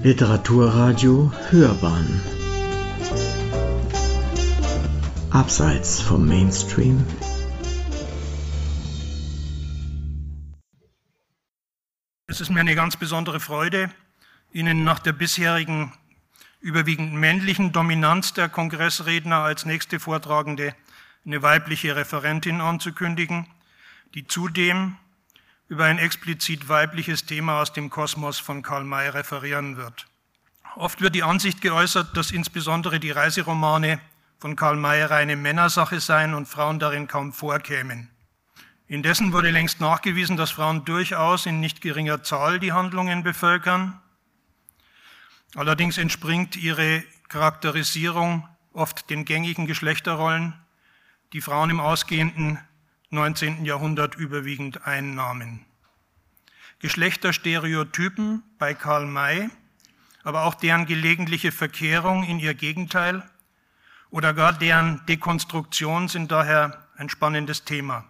Literaturradio Hörbahn. Abseits vom Mainstream. Es ist mir eine ganz besondere Freude, Ihnen nach der bisherigen überwiegend männlichen Dominanz der Kongressredner als nächste Vortragende eine weibliche Referentin anzukündigen, die zudem über ein explizit weibliches Thema aus dem Kosmos von Karl May referieren wird. Oft wird die Ansicht geäußert, dass insbesondere die Reiseromane von Karl May reine Männersache seien und Frauen darin kaum vorkämen. Indessen wurde längst nachgewiesen, dass Frauen durchaus in nicht geringer Zahl die Handlungen bevölkern. Allerdings entspringt ihre Charakterisierung oft den gängigen Geschlechterrollen, die Frauen im ausgehenden 19. Jahrhundert überwiegend einnahmen. Geschlechterstereotypen bei Karl May, aber auch deren gelegentliche Verkehrung in ihr Gegenteil oder gar deren Dekonstruktion sind daher ein spannendes Thema.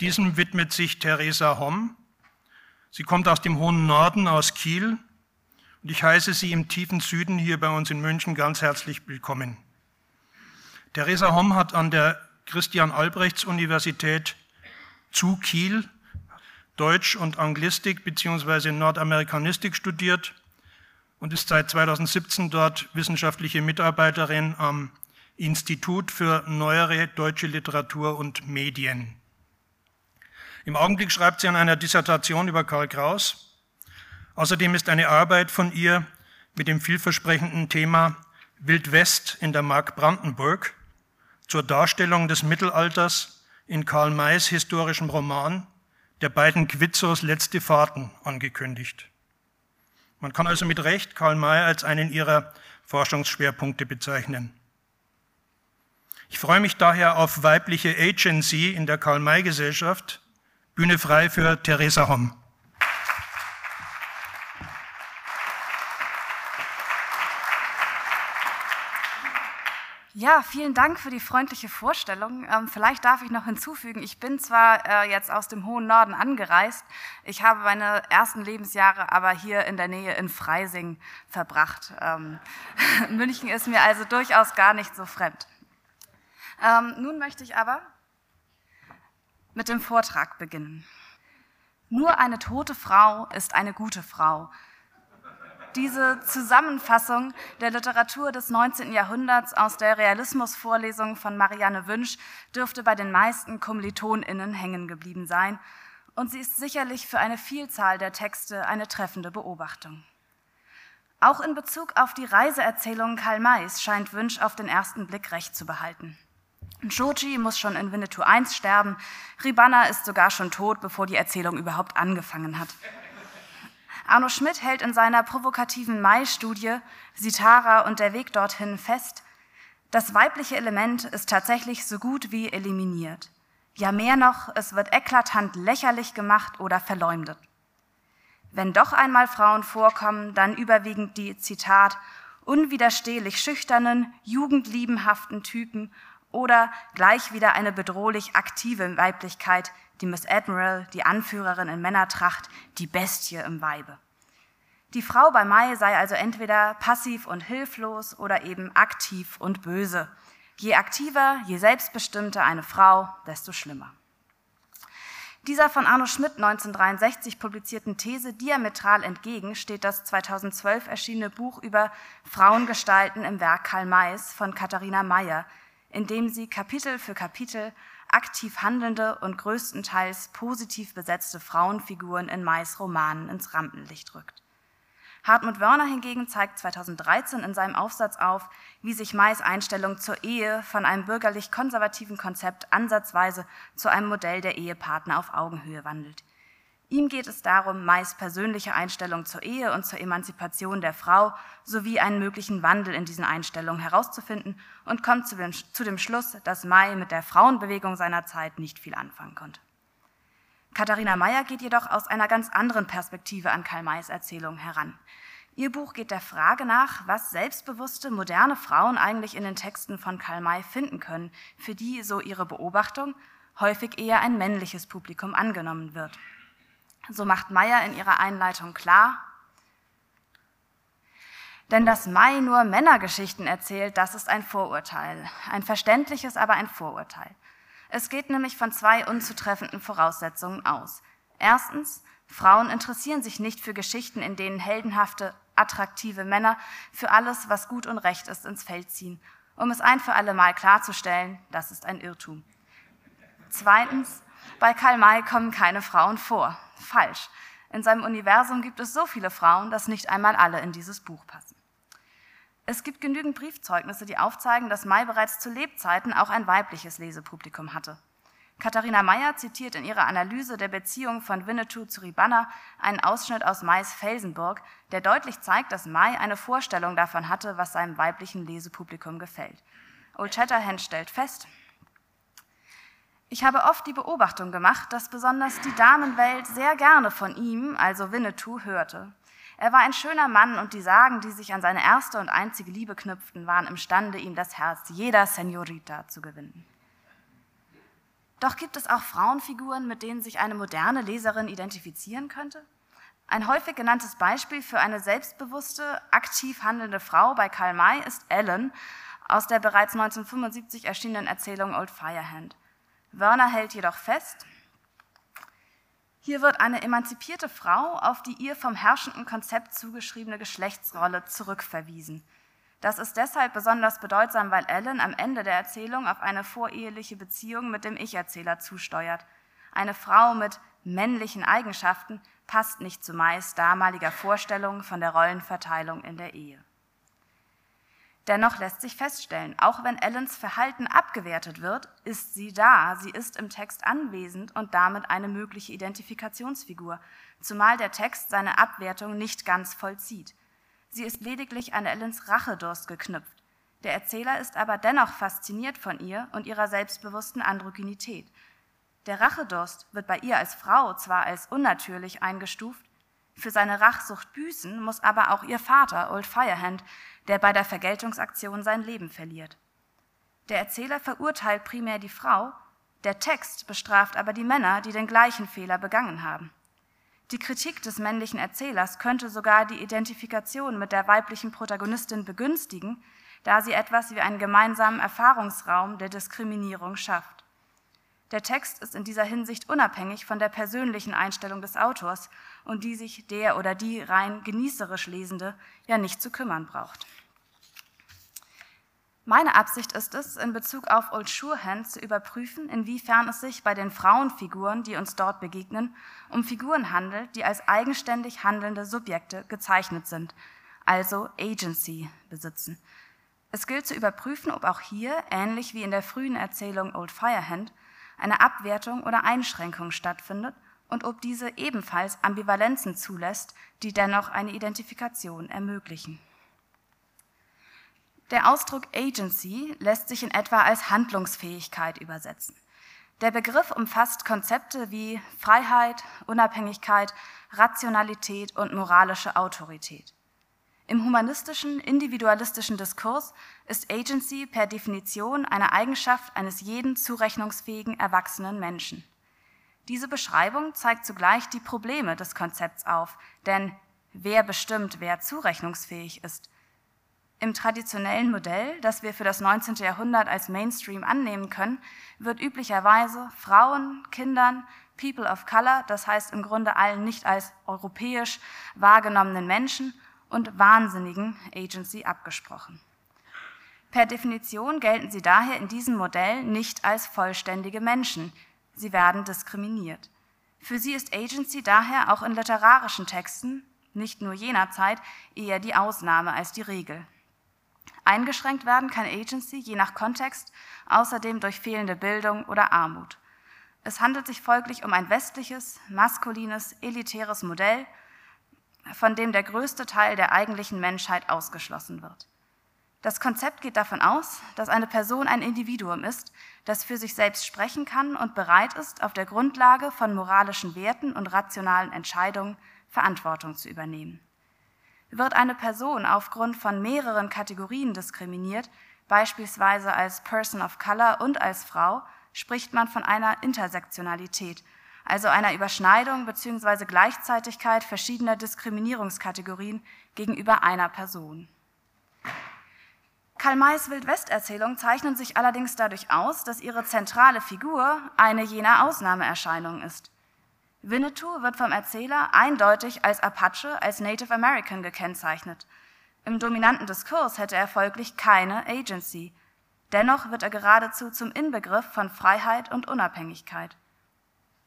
Diesem widmet sich Theresa Homm. Sie kommt aus dem hohen Norden, aus Kiel, und ich heiße Sie im tiefen Süden hier bei uns in München ganz herzlich willkommen. Theresa Homm hat an der Christian-Albrechts-Universität zu Kiel Deutsch und Anglistik bzw. Nordamerikanistik studiert und ist seit 2017 dort wissenschaftliche Mitarbeiterin am Institut für neuere deutsche Literatur und Medien. Im Augenblick schreibt sie an einer Dissertation über Karl Kraus. Außerdem ist eine Arbeit von ihr mit dem vielversprechenden Thema Wildwest in der Mark Brandenburg zur Darstellung des Mittelalters in Karl Mays historischem Roman der beiden Quizzos Letzte Fahrten angekündigt. Man kann also mit Recht Karl May als einen ihrer Forschungsschwerpunkte bezeichnen. Ich freue mich daher auf weibliche Agency in der Karl-May-Gesellschaft. Bühne frei für Theresa Homm. Ja, vielen Dank für die freundliche Vorstellung. Ähm, vielleicht darf ich noch hinzufügen, ich bin zwar äh, jetzt aus dem hohen Norden angereist, ich habe meine ersten Lebensjahre aber hier in der Nähe in Freising verbracht. Ähm, München ist mir also durchaus gar nicht so fremd. Ähm, nun möchte ich aber mit dem Vortrag beginnen. Nur eine tote Frau ist eine gute Frau diese Zusammenfassung der Literatur des 19. Jahrhunderts aus der Realismusvorlesung von Marianne Wünsch dürfte bei den meisten KommilitonInnen hängen geblieben sein. Und sie ist sicherlich für eine Vielzahl der Texte eine treffende Beobachtung. Auch in Bezug auf die Reiseerzählungen Karl Mays scheint Wünsch auf den ersten Blick recht zu behalten. Shoji muss schon in Winnetou I sterben, Ribanna ist sogar schon tot, bevor die Erzählung überhaupt angefangen hat. Arno Schmidt hält in seiner provokativen Mai-Studie Sitara und der Weg dorthin fest, das weibliche Element ist tatsächlich so gut wie eliminiert. Ja mehr noch, es wird eklatant lächerlich gemacht oder verleumdet. Wenn doch einmal Frauen vorkommen, dann überwiegend die, Zitat, unwiderstehlich schüchternen, jugendliebenhaften Typen oder gleich wieder eine bedrohlich aktive Weiblichkeit, die Miss Admiral, die Anführerin in Männertracht, die Bestie im Weibe. Die Frau bei Mai sei also entweder passiv und hilflos oder eben aktiv und böse. Je aktiver, je selbstbestimmter eine Frau, desto schlimmer. Dieser von Arno Schmidt 1963 publizierten These diametral entgegen steht das 2012 erschienene Buch über Frauengestalten im Werk Karl Mays von Katharina Mayer, in dem sie Kapitel für Kapitel aktiv handelnde und größtenteils positiv besetzte Frauenfiguren in Mais Romanen ins Rampenlicht rückt. Hartmut Wörner hingegen zeigt 2013 in seinem Aufsatz auf, wie sich Mais Einstellung zur Ehe von einem bürgerlich-konservativen Konzept ansatzweise zu einem Modell der Ehepartner auf Augenhöhe wandelt. Ihm geht es darum, Mais persönliche Einstellung zur Ehe und zur Emanzipation der Frau sowie einen möglichen Wandel in diesen Einstellungen herauszufinden und kommt zu dem, zu dem Schluss, dass May mit der Frauenbewegung seiner Zeit nicht viel anfangen konnte. Katharina Mayer geht jedoch aus einer ganz anderen Perspektive an Karl Mays Erzählung heran. Ihr Buch geht der Frage nach, was selbstbewusste, moderne Frauen eigentlich in den Texten von Karl May finden können, für die, so ihre Beobachtung, häufig eher ein männliches Publikum angenommen wird. So macht Meyer in ihrer Einleitung klar, Denn dass Mai nur Männergeschichten erzählt, das ist ein Vorurteil. Ein verständliches, aber ein Vorurteil. Es geht nämlich von zwei unzutreffenden Voraussetzungen aus. Erstens, Frauen interessieren sich nicht für Geschichten, in denen heldenhafte, attraktive Männer für alles, was gut und recht ist, ins Feld ziehen. Um es ein für alle Mal klarzustellen, das ist ein Irrtum. Zweitens, bei Karl May kommen keine Frauen vor. Falsch. In seinem Universum gibt es so viele Frauen, dass nicht einmal alle in dieses Buch passen. Es gibt genügend Briefzeugnisse, die aufzeigen, dass May bereits zu Lebzeiten auch ein weibliches Lesepublikum hatte. Katharina Meyer zitiert in ihrer Analyse der Beziehung von Winnetou zu Ribanna einen Ausschnitt aus Mays Felsenburg, der deutlich zeigt, dass May eine Vorstellung davon hatte, was seinem weiblichen Lesepublikum gefällt. Old Shatterhand stellt fest, ich habe oft die Beobachtung gemacht, dass besonders die Damenwelt sehr gerne von ihm, also Winnetou, hörte. Er war ein schöner Mann und die Sagen, die sich an seine erste und einzige Liebe knüpften, waren imstande, ihm das Herz jeder Senorita zu gewinnen. Doch gibt es auch Frauenfiguren, mit denen sich eine moderne Leserin identifizieren könnte? Ein häufig genanntes Beispiel für eine selbstbewusste, aktiv handelnde Frau bei Karl May ist Ellen aus der bereits 1975 erschienenen Erzählung Old Firehand. Werner hält jedoch fest, hier wird eine emanzipierte Frau auf die ihr vom herrschenden Konzept zugeschriebene Geschlechtsrolle zurückverwiesen – das ist deshalb besonders bedeutsam, weil Ellen am Ende der Erzählung auf eine voreheliche Beziehung mit dem Ich-Erzähler zusteuert. Eine Frau mit männlichen Eigenschaften passt nicht zu meist damaliger Vorstellungen von der Rollenverteilung in der Ehe. Dennoch lässt sich feststellen, auch wenn Ellens Verhalten abgewertet wird, ist sie da, sie ist im Text anwesend und damit eine mögliche Identifikationsfigur, zumal der Text seine Abwertung nicht ganz vollzieht. Sie ist lediglich an Ellens Rachedurst geknüpft. Der Erzähler ist aber dennoch fasziniert von ihr und ihrer selbstbewussten Androgynität. Der Rachedurst wird bei ihr als Frau zwar als unnatürlich eingestuft, für seine Rachsucht büßen muss aber auch ihr Vater, Old Firehand, der bei der Vergeltungsaktion sein Leben verliert. Der Erzähler verurteilt primär die Frau, der Text bestraft aber die Männer, die den gleichen Fehler begangen haben. Die Kritik des männlichen Erzählers könnte sogar die Identifikation mit der weiblichen Protagonistin begünstigen, da sie etwas wie einen gemeinsamen Erfahrungsraum der Diskriminierung schafft. Der Text ist in dieser Hinsicht unabhängig von der persönlichen Einstellung des Autors, um die sich der oder die rein genießerisch Lesende ja nicht zu kümmern braucht. Meine Absicht ist es, in Bezug auf Old Surehand zu überprüfen, inwiefern es sich bei den Frauenfiguren, die uns dort begegnen, um Figuren handelt, die als eigenständig handelnde Subjekte gezeichnet sind, also Agency besitzen. Es gilt zu überprüfen, ob auch hier, ähnlich wie in der frühen Erzählung Old Firehand, eine Abwertung oder Einschränkung stattfindet und ob diese ebenfalls Ambivalenzen zulässt, die dennoch eine Identifikation ermöglichen. Der Ausdruck Agency lässt sich in etwa als Handlungsfähigkeit übersetzen. Der Begriff umfasst Konzepte wie Freiheit, Unabhängigkeit, Rationalität und moralische Autorität. Im humanistischen, individualistischen Diskurs ist Agency per Definition eine Eigenschaft eines jeden zurechnungsfähigen erwachsenen Menschen. Diese Beschreibung zeigt zugleich die Probleme des Konzepts auf, denn wer bestimmt, wer zurechnungsfähig ist, im traditionellen Modell, das wir für das 19. Jahrhundert als Mainstream annehmen können, wird üblicherweise Frauen, Kindern, People of Color, das heißt im Grunde allen nicht als europäisch wahrgenommenen Menschen und Wahnsinnigen Agency abgesprochen. Per Definition gelten sie daher in diesem Modell nicht als vollständige Menschen. Sie werden diskriminiert. Für sie ist Agency daher auch in literarischen Texten, nicht nur jener Zeit, eher die Ausnahme als die Regel. Eingeschränkt werden kann Agency je nach Kontext außerdem durch fehlende Bildung oder Armut. Es handelt sich folglich um ein westliches, maskulines, elitäres Modell, von dem der größte Teil der eigentlichen Menschheit ausgeschlossen wird. Das Konzept geht davon aus, dass eine Person ein Individuum ist, das für sich selbst sprechen kann und bereit ist, auf der Grundlage von moralischen Werten und rationalen Entscheidungen Verantwortung zu übernehmen. Wird eine Person aufgrund von mehreren Kategorien diskriminiert, beispielsweise als Person of Color und als Frau, spricht man von einer Intersektionalität, also einer Überschneidung bzw. Gleichzeitigkeit verschiedener Diskriminierungskategorien gegenüber einer Person. Karl Mays Wildwest-Erzählungen zeichnen sich allerdings dadurch aus, dass ihre zentrale Figur eine jener Ausnahmeerscheinungen ist. Winnetou wird vom Erzähler eindeutig als Apache, als Native American gekennzeichnet. Im dominanten Diskurs hätte er folglich keine Agency. Dennoch wird er geradezu zum Inbegriff von Freiheit und Unabhängigkeit.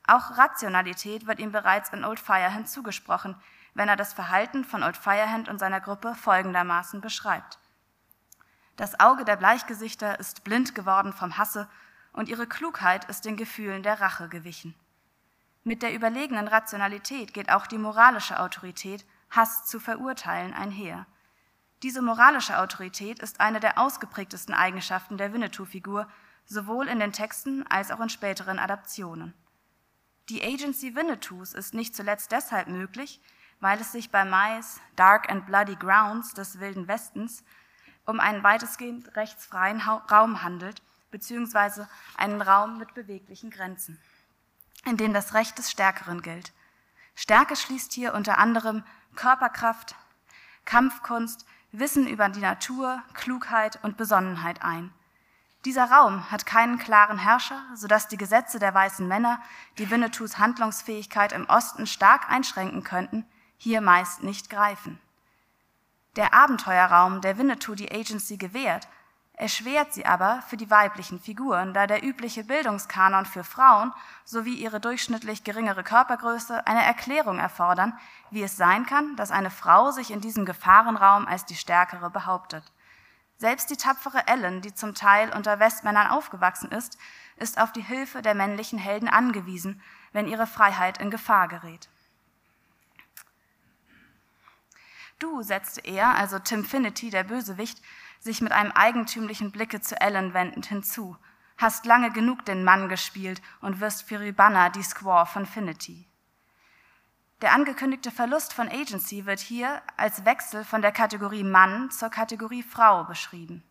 Auch Rationalität wird ihm bereits in Old Firehand zugesprochen, wenn er das Verhalten von Old Firehand und seiner Gruppe folgendermaßen beschreibt. Das Auge der Bleichgesichter ist blind geworden vom Hasse und ihre Klugheit ist den Gefühlen der Rache gewichen. Mit der überlegenen Rationalität geht auch die moralische Autorität, Hass zu verurteilen, einher. Diese moralische Autorität ist eine der ausgeprägtesten Eigenschaften der Winnetou-Figur, sowohl in den Texten als auch in späteren Adaptionen. Die Agency Winnetous ist nicht zuletzt deshalb möglich, weil es sich bei Mais Dark and Bloody Grounds des Wilden Westens um einen weitestgehend rechtsfreien Raum handelt, beziehungsweise einen Raum mit beweglichen Grenzen in dem das Recht des Stärkeren gilt. Stärke schließt hier unter anderem Körperkraft, Kampfkunst, Wissen über die Natur, Klugheit und Besonnenheit ein. Dieser Raum hat keinen klaren Herrscher, sodass die Gesetze der weißen Männer, die Winnetous Handlungsfähigkeit im Osten stark einschränken könnten, hier meist nicht greifen. Der Abenteuerraum, der Winnetou die Agency gewährt, erschwert sie aber für die weiblichen Figuren, da der übliche Bildungskanon für Frauen sowie ihre durchschnittlich geringere Körpergröße eine Erklärung erfordern, wie es sein kann, dass eine Frau sich in diesem Gefahrenraum als die Stärkere behauptet. Selbst die tapfere Ellen, die zum Teil unter Westmännern aufgewachsen ist, ist auf die Hilfe der männlichen Helden angewiesen, wenn ihre Freiheit in Gefahr gerät. Du, setzte er, also Tim Finity, der Bösewicht, sich mit einem eigentümlichen Blicke zu Ellen wendend hinzu. Hast lange genug den Mann gespielt und wirst für Ribanna die Squaw von Finity. Der angekündigte Verlust von Agency wird hier als Wechsel von der Kategorie Mann zur Kategorie Frau beschrieben.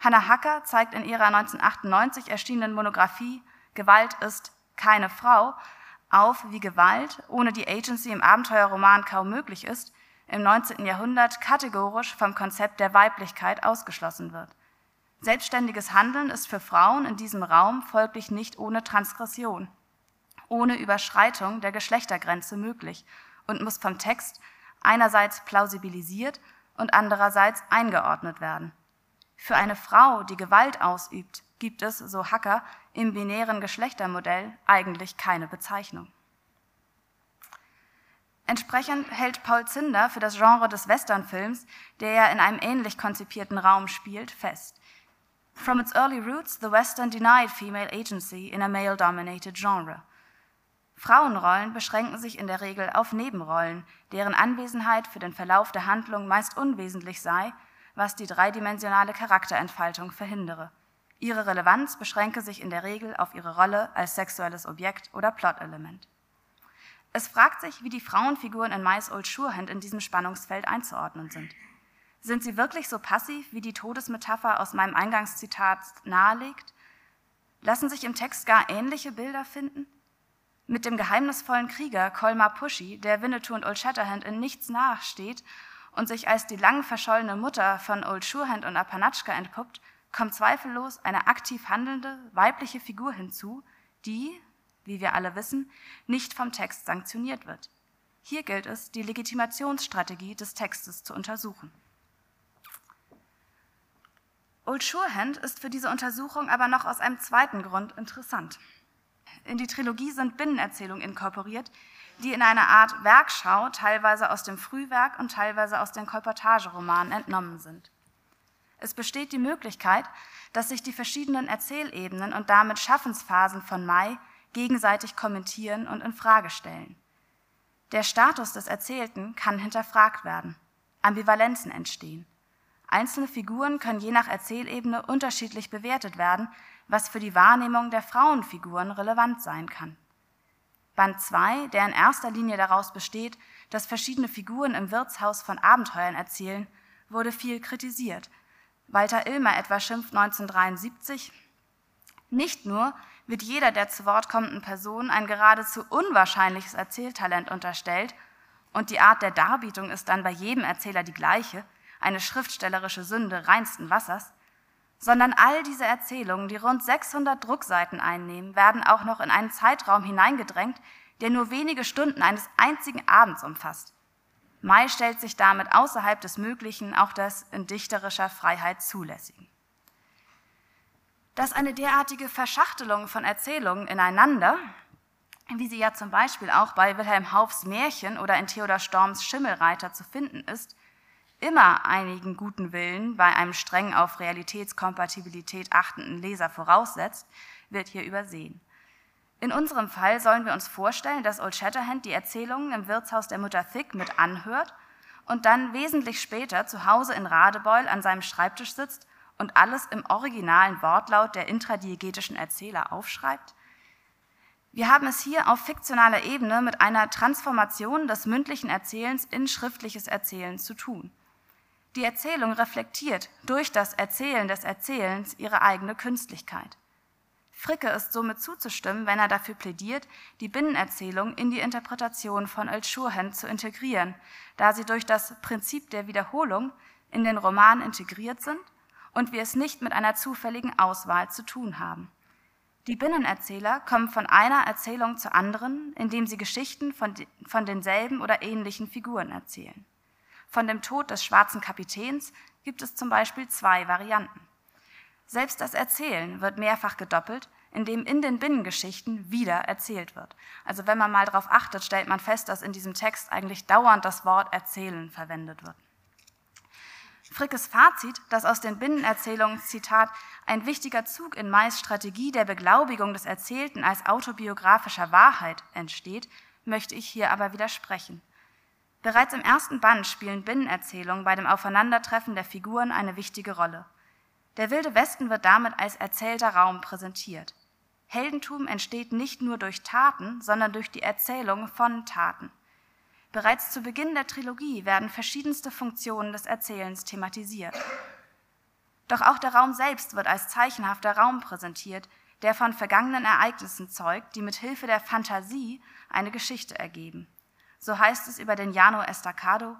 Hannah Hacker zeigt in ihrer 1998 erschienenen Monographie Gewalt ist keine Frau auf, wie Gewalt ohne die Agency im Abenteuerroman kaum möglich ist im 19. Jahrhundert kategorisch vom Konzept der Weiblichkeit ausgeschlossen wird. Selbstständiges Handeln ist für Frauen in diesem Raum folglich nicht ohne Transgression, ohne Überschreitung der Geschlechtergrenze möglich und muss vom Text einerseits plausibilisiert und andererseits eingeordnet werden. Für eine Frau, die Gewalt ausübt, gibt es, so Hacker, im binären Geschlechtermodell eigentlich keine Bezeichnung. Entsprechend hält Paul Zinder für das Genre des Westernfilms, der ja in einem ähnlich konzipierten Raum spielt, fest. From its early roots, the Western denied female agency in a male-dominated genre. Frauenrollen beschränken sich in der Regel auf Nebenrollen, deren Anwesenheit für den Verlauf der Handlung meist unwesentlich sei, was die dreidimensionale Charakterentfaltung verhindere. Ihre Relevanz beschränke sich in der Regel auf ihre Rolle als sexuelles Objekt oder Plotelement. Es fragt sich, wie die Frauenfiguren in Mais Old Surehand in diesem Spannungsfeld einzuordnen sind. Sind sie wirklich so passiv, wie die Todesmetapher aus meinem Eingangszitat nahelegt? Lassen sich im Text gar ähnliche Bilder finden? Mit dem geheimnisvollen Krieger Colmar Pushy, der Winnetou und Old Shatterhand in nichts nachsteht und sich als die lang verschollene Mutter von Old Surehand und Apanatschka entpuppt, kommt zweifellos eine aktiv handelnde weibliche Figur hinzu, die, wie wir alle wissen, nicht vom Text sanktioniert wird. Hier gilt es, die Legitimationsstrategie des Textes zu untersuchen. Old Surehand ist für diese Untersuchung aber noch aus einem zweiten Grund interessant. In die Trilogie sind Binnenerzählungen inkorporiert, die in einer Art Werkschau teilweise aus dem Frühwerk und teilweise aus den Kolportageromanen entnommen sind. Es besteht die Möglichkeit, dass sich die verschiedenen Erzählebenen und damit Schaffensphasen von Mai gegenseitig kommentieren und in Frage stellen. Der Status des Erzählten kann hinterfragt werden. Ambivalenzen entstehen. Einzelne Figuren können je nach Erzählebene unterschiedlich bewertet werden, was für die Wahrnehmung der Frauenfiguren relevant sein kann. Band 2, der in erster Linie daraus besteht, dass verschiedene Figuren im Wirtshaus von Abenteuern erzählen, wurde viel kritisiert. Walter Illmer etwa schimpft 1973, nicht nur, wird jeder der zu Wort kommenden Person ein geradezu unwahrscheinliches Erzähltalent unterstellt und die Art der Darbietung ist dann bei jedem Erzähler die gleiche, eine schriftstellerische Sünde reinsten Wassers, sondern all diese Erzählungen, die rund 600 Druckseiten einnehmen, werden auch noch in einen Zeitraum hineingedrängt, der nur wenige Stunden eines einzigen Abends umfasst. Mai stellt sich damit außerhalb des Möglichen auch das in dichterischer Freiheit zulässigen. Dass eine derartige Verschachtelung von Erzählungen ineinander, wie sie ja zum Beispiel auch bei Wilhelm Haufs Märchen oder in Theodor Storms Schimmelreiter zu finden ist, immer einigen guten Willen bei einem streng auf Realitätskompatibilität achtenden Leser voraussetzt, wird hier übersehen. In unserem Fall sollen wir uns vorstellen, dass Old Shatterhand die Erzählungen im Wirtshaus der Mutter Thick mit anhört und dann wesentlich später zu Hause in Radebeul an seinem Schreibtisch sitzt und alles im originalen Wortlaut der intradiegetischen Erzähler aufschreibt? Wir haben es hier auf fiktionaler Ebene mit einer Transformation des mündlichen Erzählens in schriftliches Erzählen zu tun. Die Erzählung reflektiert durch das Erzählen des Erzählens ihre eigene Künstlichkeit. Fricke ist somit zuzustimmen, wenn er dafür plädiert, die Binnenerzählung in die Interpretation von Earl Shurhand zu integrieren, da sie durch das Prinzip der Wiederholung in den Roman integriert sind und wir es nicht mit einer zufälligen Auswahl zu tun haben. Die Binnenerzähler kommen von einer Erzählung zur anderen, indem sie Geschichten von, von denselben oder ähnlichen Figuren erzählen. Von dem Tod des schwarzen Kapitäns gibt es zum Beispiel zwei Varianten. Selbst das Erzählen wird mehrfach gedoppelt, indem in den Binnengeschichten wieder erzählt wird. Also wenn man mal darauf achtet, stellt man fest, dass in diesem Text eigentlich dauernd das Wort erzählen verwendet wird. Frickes Fazit, dass aus den Binnenerzählungen, Zitat, ein wichtiger Zug in Mais Strategie der Beglaubigung des Erzählten als autobiografischer Wahrheit entsteht, möchte ich hier aber widersprechen. Bereits im ersten Band spielen Binnenerzählungen bei dem Aufeinandertreffen der Figuren eine wichtige Rolle. Der wilde Westen wird damit als erzählter Raum präsentiert. Heldentum entsteht nicht nur durch Taten, sondern durch die Erzählung von Taten. Bereits zu Beginn der Trilogie werden verschiedenste Funktionen des Erzählens thematisiert. Doch auch der Raum selbst wird als zeichenhafter Raum präsentiert, der von vergangenen Ereignissen zeugt, die mit Hilfe der Fantasie eine Geschichte ergeben. So heißt es über den Jano Estacado,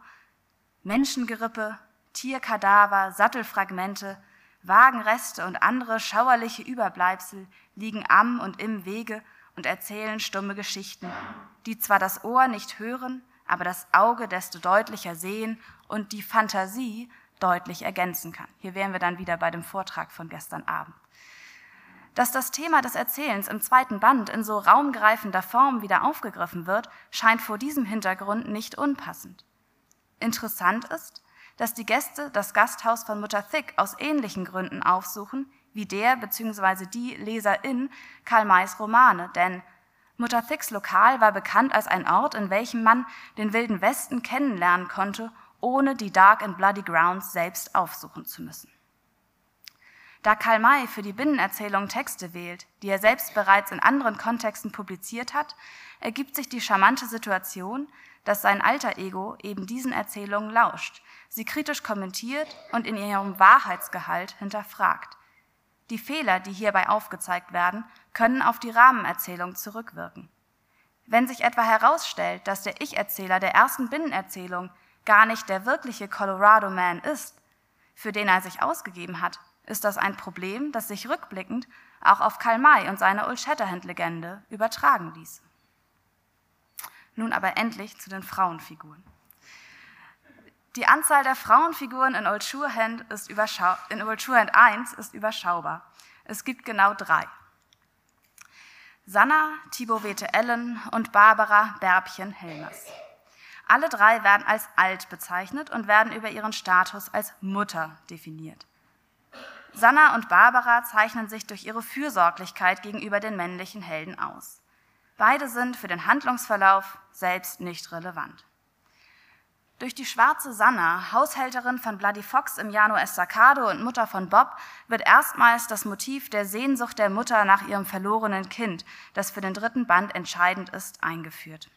Menschengerippe, Tierkadaver, Sattelfragmente, Wagenreste und andere schauerliche Überbleibsel liegen am und im Wege und erzählen stumme Geschichten, die zwar das Ohr nicht hören, aber das Auge desto deutlicher sehen und die Fantasie deutlich ergänzen kann. Hier wären wir dann wieder bei dem Vortrag von gestern Abend. Dass das Thema des Erzählens im zweiten Band in so raumgreifender Form wieder aufgegriffen wird, scheint vor diesem Hintergrund nicht unpassend. Interessant ist, dass die Gäste das Gasthaus von Mutter Thick aus ähnlichen Gründen aufsuchen, wie der bzw. die Leserin Karl Mays Romane, denn Mutter Thicks Lokal war bekannt als ein Ort, in welchem man den Wilden Westen kennenlernen konnte, ohne die Dark and Bloody Grounds selbst aufsuchen zu müssen. Da Karl May für die Binnenerzählung Texte wählt, die er selbst bereits in anderen Kontexten publiziert hat, ergibt sich die charmante Situation, dass sein alter Ego eben diesen Erzählungen lauscht, sie kritisch kommentiert und in ihrem Wahrheitsgehalt hinterfragt. Die Fehler, die hierbei aufgezeigt werden, können auf die Rahmenerzählung zurückwirken. Wenn sich etwa herausstellt, dass der Ich-Erzähler der ersten Binnenerzählung gar nicht der wirkliche Colorado Man ist, für den er sich ausgegeben hat, ist das ein Problem, das sich rückblickend auch auf Karl May und seine Old Shatterhand-Legende übertragen ließ. Nun aber endlich zu den Frauenfiguren. Die Anzahl der Frauenfiguren in Old Surehand, ist in Old Surehand 1 ist überschaubar. Es gibt genau drei. Sanna, Thibovete Ellen und Barbara Bärbchen Helmers. Alle drei werden als alt bezeichnet und werden über ihren Status als Mutter definiert. Sanna und Barbara zeichnen sich durch ihre Fürsorglichkeit gegenüber den männlichen Helden aus. Beide sind für den Handlungsverlauf selbst nicht relevant. Durch die schwarze Sanna, Haushälterin von Bloody Fox im Jano Estacado und Mutter von Bob, wird erstmals das Motiv der Sehnsucht der Mutter nach ihrem verlorenen Kind, das für den dritten Band entscheidend ist, eingeführt.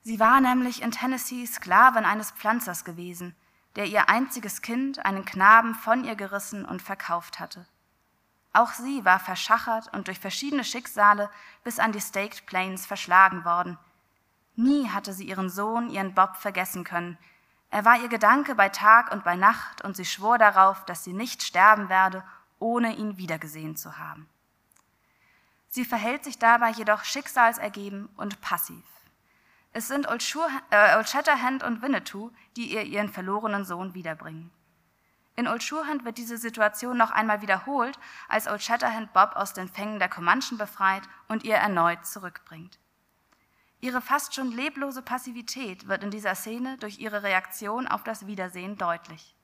Sie war nämlich in Tennessee Sklavin eines Pflanzers gewesen, der ihr einziges Kind, einen Knaben, von ihr gerissen und verkauft hatte. Auch sie war verschachert und durch verschiedene Schicksale bis an die Staked Plains verschlagen worden – Nie hatte sie ihren Sohn, ihren Bob, vergessen können. Er war ihr Gedanke bei Tag und bei Nacht und sie schwor darauf, dass sie nicht sterben werde, ohne ihn wiedergesehen zu haben. Sie verhält sich dabei jedoch schicksalsergeben und passiv. Es sind Old, Shur, äh, Old Shatterhand und Winnetou, die ihr ihren verlorenen Sohn wiederbringen. In Old Surehand wird diese Situation noch einmal wiederholt, als Old Shatterhand Bob aus den Fängen der Comanchen befreit und ihr erneut zurückbringt. Ihre fast schon leblose Passivität wird in dieser Szene durch ihre Reaktion auf das Wiedersehen deutlich.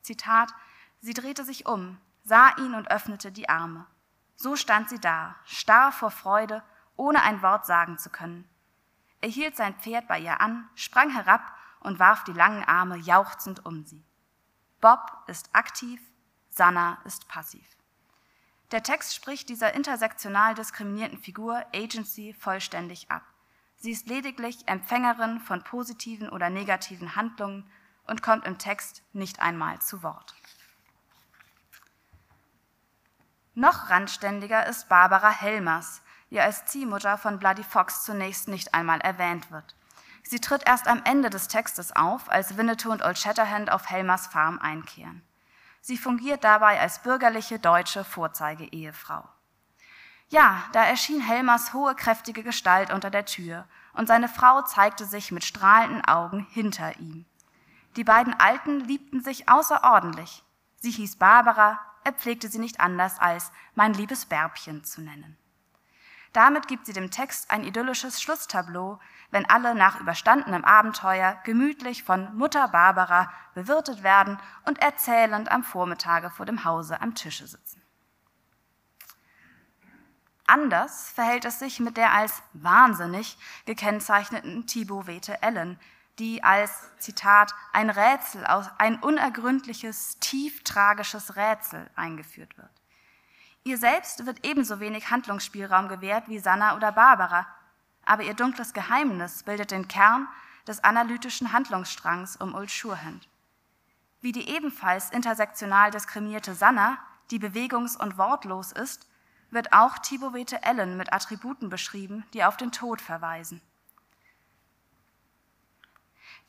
Zitat, sie drehte sich um, sah ihn und öffnete die Arme. So stand sie da, starr vor Freude, ohne ein Wort sagen zu können. Er hielt sein Pferd bei ihr an, sprang herab und warf die langen Arme jauchzend um sie. Bob ist aktiv, Sanna ist passiv. Der Text spricht dieser intersektional diskriminierten Figur Agency vollständig ab. Sie ist lediglich Empfängerin von positiven oder negativen Handlungen und kommt im Text nicht einmal zu Wort. Noch randständiger ist Barbara Helmers, die als Ziehmutter von Bloody Fox zunächst nicht einmal erwähnt wird. Sie tritt erst am Ende des Textes auf, als Winnetou und Old Shatterhand auf Helmers Farm einkehren. Sie fungiert dabei als bürgerliche deutsche Vorzeigeehefrau. Ja, da erschien Helmers hohe, kräftige Gestalt unter der Tür und seine Frau zeigte sich mit strahlenden Augen hinter ihm. Die beiden Alten liebten sich außerordentlich. Sie hieß Barbara, er pflegte sie nicht anders als mein liebes Bärbchen zu nennen. Damit gibt sie dem Text ein idyllisches Schlusstableau, wenn alle nach überstandenem Abenteuer gemütlich von Mutter Barbara bewirtet werden und erzählend am Vormittage vor dem Hause am Tische sitzen. Anders verhält es sich mit der als wahnsinnig gekennzeichneten Thibaut Wete Ellen, die als, Zitat, ein Rätsel, ein unergründliches, tief tragisches Rätsel eingeführt wird. Ihr selbst wird ebenso wenig Handlungsspielraum gewährt wie Sanna oder Barbara, aber ihr dunkles Geheimnis bildet den Kern des analytischen Handlungsstrangs um Uld Shurhand. Wie die ebenfalls intersektional diskriminierte Sanna, die bewegungs- und wortlos ist, wird auch Thibovete Ellen mit Attributen beschrieben, die auf den Tod verweisen.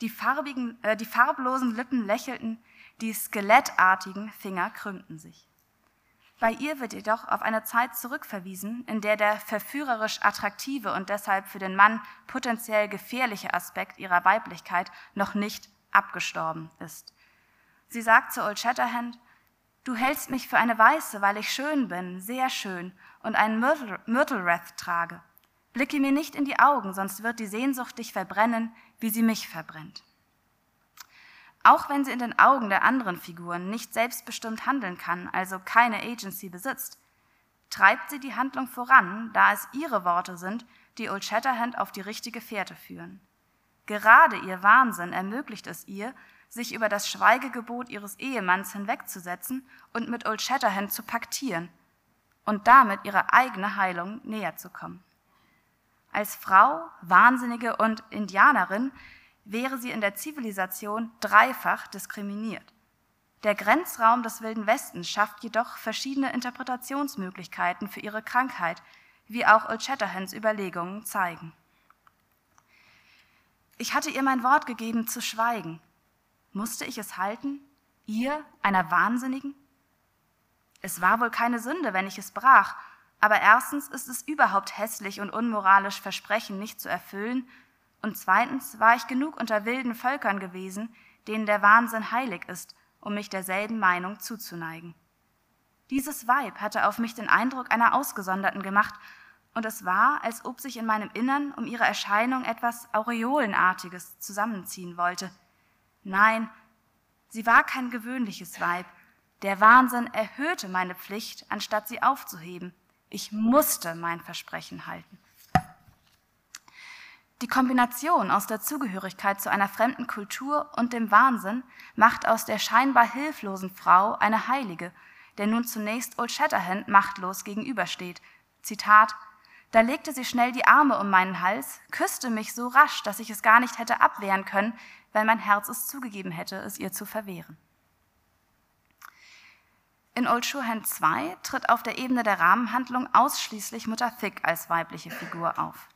Die, farbigen, äh, die farblosen Lippen lächelten, die skelettartigen Finger krümmten sich. Bei ihr wird jedoch auf eine Zeit zurückverwiesen, in der der verführerisch attraktive und deshalb für den Mann potenziell gefährliche Aspekt ihrer Weiblichkeit noch nicht abgestorben ist. Sie sagt zu Old Shatterhand, Du hältst mich für eine Weiße, weil ich schön bin, sehr schön und einen Myrtle, Myrtle trage. Blicke mir nicht in die Augen, sonst wird die Sehnsucht dich verbrennen, wie sie mich verbrennt. Auch wenn sie in den Augen der anderen Figuren nicht selbstbestimmt handeln kann, also keine Agency besitzt, treibt sie die Handlung voran, da es ihre Worte sind, die Old Shatterhand auf die richtige Fährte führen. Gerade ihr Wahnsinn ermöglicht es ihr, sich über das Schweigegebot ihres Ehemanns hinwegzusetzen und mit Old Shatterhand zu paktieren und damit ihrer eigene Heilung näher zu kommen. Als Frau, Wahnsinnige und Indianerin wäre sie in der Zivilisation dreifach diskriminiert. Der Grenzraum des Wilden Westens schafft jedoch verschiedene Interpretationsmöglichkeiten für ihre Krankheit, wie auch Old Shatterhands Überlegungen zeigen. Ich hatte ihr mein Wort gegeben, zu schweigen, musste ich es halten? Ihr, einer Wahnsinnigen? Es war wohl keine Sünde, wenn ich es brach, aber erstens ist es überhaupt hässlich und unmoralisch, Versprechen nicht zu erfüllen, und zweitens war ich genug unter wilden Völkern gewesen, denen der Wahnsinn heilig ist, um mich derselben Meinung zuzuneigen. Dieses Weib hatte auf mich den Eindruck einer Ausgesonderten gemacht, und es war, als ob sich in meinem Innern um ihre Erscheinung etwas Aureolenartiges zusammenziehen wollte – Nein, sie war kein gewöhnliches Weib. Der Wahnsinn erhöhte meine Pflicht, anstatt sie aufzuheben. Ich musste mein Versprechen halten. Die Kombination aus der Zugehörigkeit zu einer fremden Kultur und dem Wahnsinn macht aus der scheinbar hilflosen Frau eine Heilige, der nun zunächst Old Shatterhand machtlos gegenübersteht. Zitat, da legte sie schnell die Arme um meinen Hals, küsste mich so rasch, dass ich es gar nicht hätte abwehren können, weil mein Herz es zugegeben hätte, es ihr zu verwehren. In Old Shurehand 2 tritt auf der Ebene der Rahmenhandlung ausschließlich Mutter Thick als weibliche Figur auf.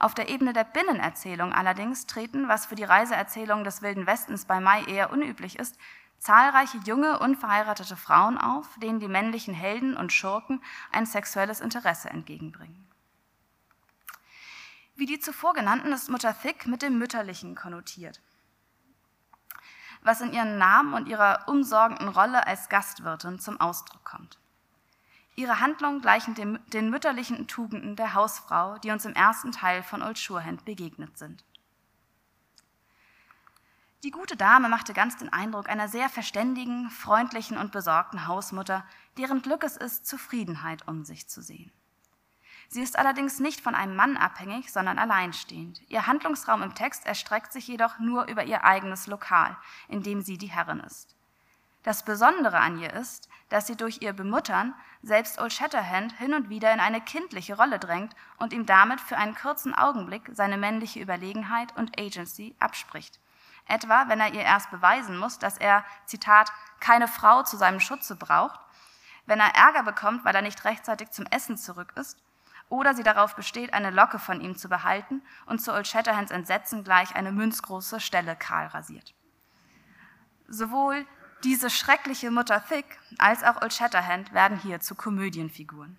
Auf der Ebene der Binnenerzählung allerdings treten, was für die Reiseerzählung des Wilden Westens bei Mai eher unüblich ist, zahlreiche junge, unverheiratete Frauen auf, denen die männlichen Helden und Schurken ein sexuelles Interesse entgegenbringen. Wie die zuvor genannten ist Mutter Thick mit dem Mütterlichen konnotiert, was in ihren Namen und ihrer umsorgenden Rolle als Gastwirtin zum Ausdruck kommt. Ihre Handlungen gleichen dem, den mütterlichen Tugenden der Hausfrau, die uns im ersten Teil von Old Surehand begegnet sind. Die gute Dame machte ganz den Eindruck einer sehr verständigen, freundlichen und besorgten Hausmutter, deren Glück es ist, Zufriedenheit um sich zu sehen. Sie ist allerdings nicht von einem Mann abhängig, sondern alleinstehend. Ihr Handlungsraum im Text erstreckt sich jedoch nur über ihr eigenes Lokal, in dem sie die Herrin ist. Das Besondere an ihr ist, dass sie durch ihr Bemuttern selbst Old Shatterhand hin und wieder in eine kindliche Rolle drängt und ihm damit für einen kurzen Augenblick seine männliche Überlegenheit und Agency abspricht. Etwa, wenn er ihr erst beweisen muss, dass er, Zitat, keine Frau zu seinem Schutze braucht, wenn er Ärger bekommt, weil er nicht rechtzeitig zum Essen zurück ist oder sie darauf besteht, eine Locke von ihm zu behalten und zu Old Shatterhands Entsetzen gleich eine münzgroße Stelle kahl rasiert. Sowohl diese schreckliche Mutter Thick als auch Old Shatterhand werden hier zu Komödienfiguren.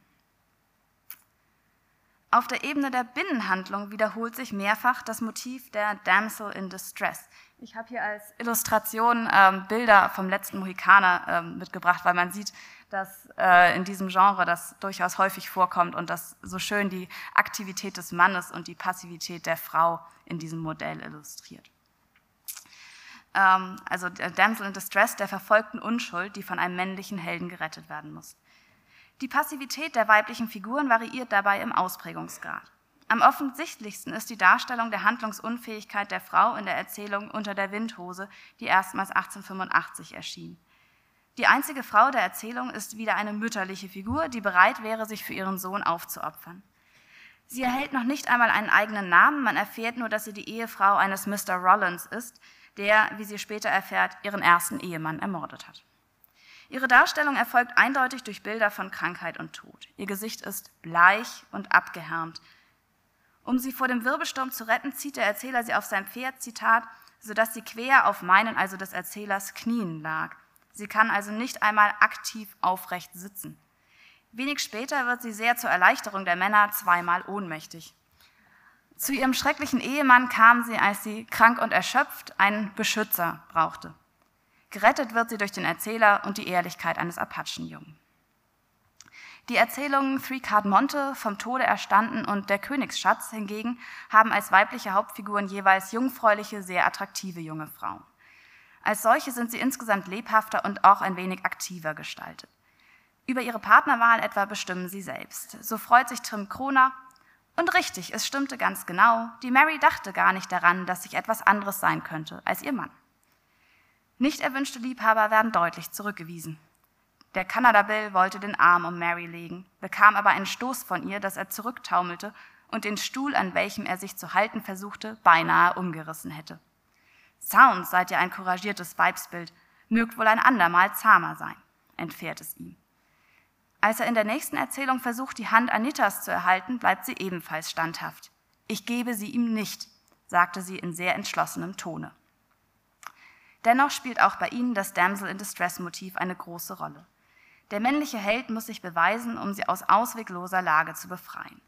Auf der Ebene der Binnenhandlung wiederholt sich mehrfach das Motiv der Damsel in Distress. Ich habe hier als Illustration ähm, Bilder vom letzten Mohikaner ähm, mitgebracht, weil man sieht, dass äh, in diesem Genre das durchaus häufig vorkommt und das so schön die Aktivität des Mannes und die Passivität der Frau in diesem Modell illustriert. Ähm, also Damsel in Distress, der verfolgten Unschuld, die von einem männlichen Helden gerettet werden muss. Die Passivität der weiblichen Figuren variiert dabei im Ausprägungsgrad. Am offensichtlichsten ist die Darstellung der Handlungsunfähigkeit der Frau in der Erzählung Unter der Windhose, die erstmals 1885 erschien. Die einzige Frau der Erzählung ist wieder eine mütterliche Figur, die bereit wäre, sich für ihren Sohn aufzuopfern. Sie erhält noch nicht einmal einen eigenen Namen, man erfährt nur, dass sie die Ehefrau eines Mr. Rollins ist, der, wie sie später erfährt, ihren ersten Ehemann ermordet hat. Ihre Darstellung erfolgt eindeutig durch Bilder von Krankheit und Tod. Ihr Gesicht ist bleich und abgehärmt. Um sie vor dem Wirbelsturm zu retten, zieht der Erzähler sie auf sein Pferd, Zitat, sodass sie quer auf meinen, also des Erzählers, Knien lag. Sie kann also nicht einmal aktiv aufrecht sitzen. Wenig später wird sie sehr zur Erleichterung der Männer zweimal ohnmächtig. Zu ihrem schrecklichen Ehemann kam sie, als sie krank und erschöpft einen Beschützer brauchte. Gerettet wird sie durch den Erzähler und die Ehrlichkeit eines Apachenjungen. Die Erzählungen Three Card Monte, vom Tode erstanden und Der Königsschatz hingegen haben als weibliche Hauptfiguren jeweils jungfräuliche, sehr attraktive junge Frauen. Als solche sind sie insgesamt lebhafter und auch ein wenig aktiver gestaltet. Über ihre Partnerwahl etwa bestimmen sie selbst. So freut sich Trim Kroner. Und richtig, es stimmte ganz genau, die Mary dachte gar nicht daran, dass sich etwas anderes sein könnte als ihr Mann. Nicht erwünschte Liebhaber werden deutlich zurückgewiesen. Der Canada Bill wollte den Arm um Mary legen, bekam aber einen Stoß von ihr, dass er zurücktaumelte und den Stuhl, an welchem er sich zu halten versuchte, beinahe umgerissen hätte. Sounds seid ihr ein couragiertes Weibsbild, mögt wohl ein andermal zahmer sein, entfährt es ihm. Als er in der nächsten Erzählung versucht, die Hand Anitas zu erhalten, bleibt sie ebenfalls standhaft. Ich gebe sie ihm nicht, sagte sie in sehr entschlossenem Tone. Dennoch spielt auch bei ihnen das Damsel in Distress Motiv eine große Rolle. Der männliche Held muss sich beweisen, um sie aus auswegloser Lage zu befreien.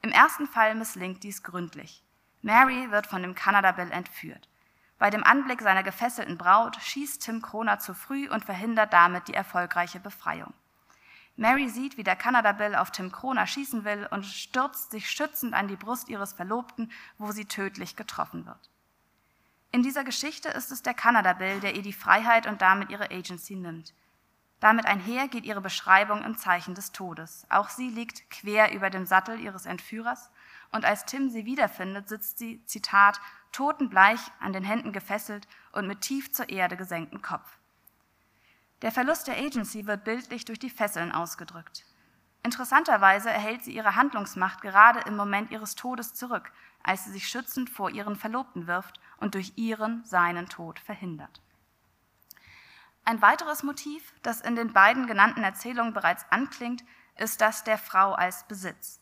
Im ersten Fall misslingt dies gründlich. Mary wird von dem Canada Bill entführt. Bei dem Anblick seiner gefesselten Braut schießt Tim Kroner zu früh und verhindert damit die erfolgreiche Befreiung. Mary sieht, wie der Canada Bill auf Tim Kroner schießen will und stürzt sich schützend an die Brust ihres Verlobten, wo sie tödlich getroffen wird. In dieser Geschichte ist es der Canada Bill, der ihr die Freiheit und damit ihre Agency nimmt. Damit einher geht ihre Beschreibung im Zeichen des Todes. Auch sie liegt quer über dem Sattel ihres Entführers und als Tim sie wiederfindet, sitzt sie, Zitat, totenbleich, an den Händen gefesselt und mit tief zur Erde gesenktem Kopf. Der Verlust der Agency wird bildlich durch die Fesseln ausgedrückt. Interessanterweise erhält sie ihre Handlungsmacht gerade im Moment ihres Todes zurück, als sie sich schützend vor ihren Verlobten wirft und durch ihren, seinen Tod verhindert. Ein weiteres Motiv, das in den beiden genannten Erzählungen bereits anklingt, ist das der Frau als Besitz.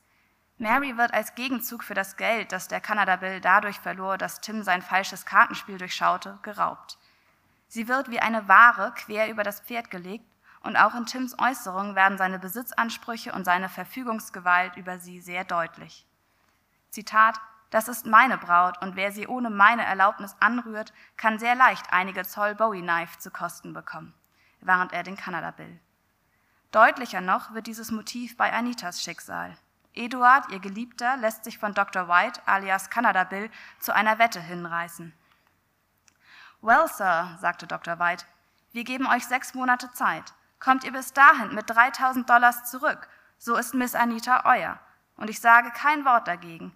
Mary wird als Gegenzug für das Geld, das der Canada Bill dadurch verlor, dass Tim sein falsches Kartenspiel durchschaute, geraubt. Sie wird wie eine Ware quer über das Pferd gelegt und auch in Tims Äußerungen werden seine Besitzansprüche und seine Verfügungsgewalt über sie sehr deutlich. Zitat, das ist meine Braut und wer sie ohne meine Erlaubnis anrührt, kann sehr leicht einige Zoll Bowie-Knife zu Kosten bekommen, warnt er den Canada Bill. Deutlicher noch wird dieses Motiv bei Anitas Schicksal. Eduard, ihr Geliebter, lässt sich von Dr. White alias Canada Bill zu einer Wette hinreißen. Well, Sir, sagte Dr. White, wir geben euch sechs Monate Zeit. Kommt ihr bis dahin mit 3000 Dollars zurück, so ist Miss Anita euer. Und ich sage kein Wort dagegen.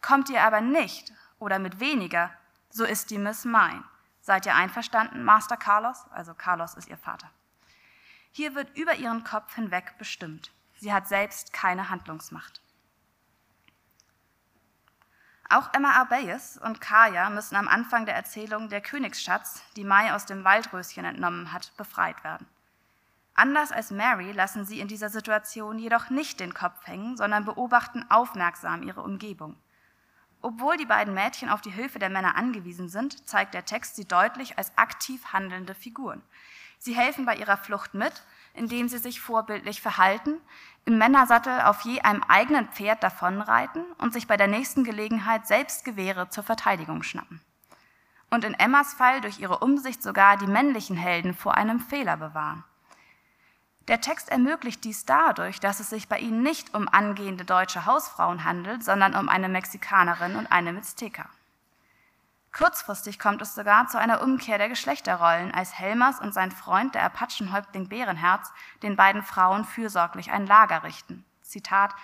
Kommt ihr aber nicht oder mit weniger, so ist die Miss mein. Seid ihr einverstanden, Master Carlos? Also Carlos ist ihr Vater. Hier wird über ihren Kopf hinweg bestimmt. Sie hat selbst keine Handlungsmacht. Auch Emma Arbeus und Kaya müssen am Anfang der Erzählung der Königsschatz, die Mai aus dem Waldröschen entnommen hat, befreit werden. Anders als Mary lassen sie in dieser Situation jedoch nicht den Kopf hängen, sondern beobachten aufmerksam ihre Umgebung. Obwohl die beiden Mädchen auf die Hilfe der Männer angewiesen sind, zeigt der Text sie deutlich als aktiv handelnde Figuren. Sie helfen bei ihrer Flucht mit, indem sie sich vorbildlich verhalten, im Männersattel auf je einem eigenen Pferd davonreiten und sich bei der nächsten Gelegenheit selbst Gewehre zur Verteidigung schnappen. Und in Emmas Fall durch ihre Umsicht sogar die männlichen Helden vor einem Fehler bewahren. Der Text ermöglicht dies dadurch, dass es sich bei ihnen nicht um angehende deutsche Hausfrauen handelt, sondern um eine Mexikanerin und eine Mizteca. Kurzfristig kommt es sogar zu einer Umkehr der Geschlechterrollen, als Helmers und sein Freund, der Apachenhäuptling Bärenherz, den beiden Frauen fürsorglich ein Lager richten. Zitat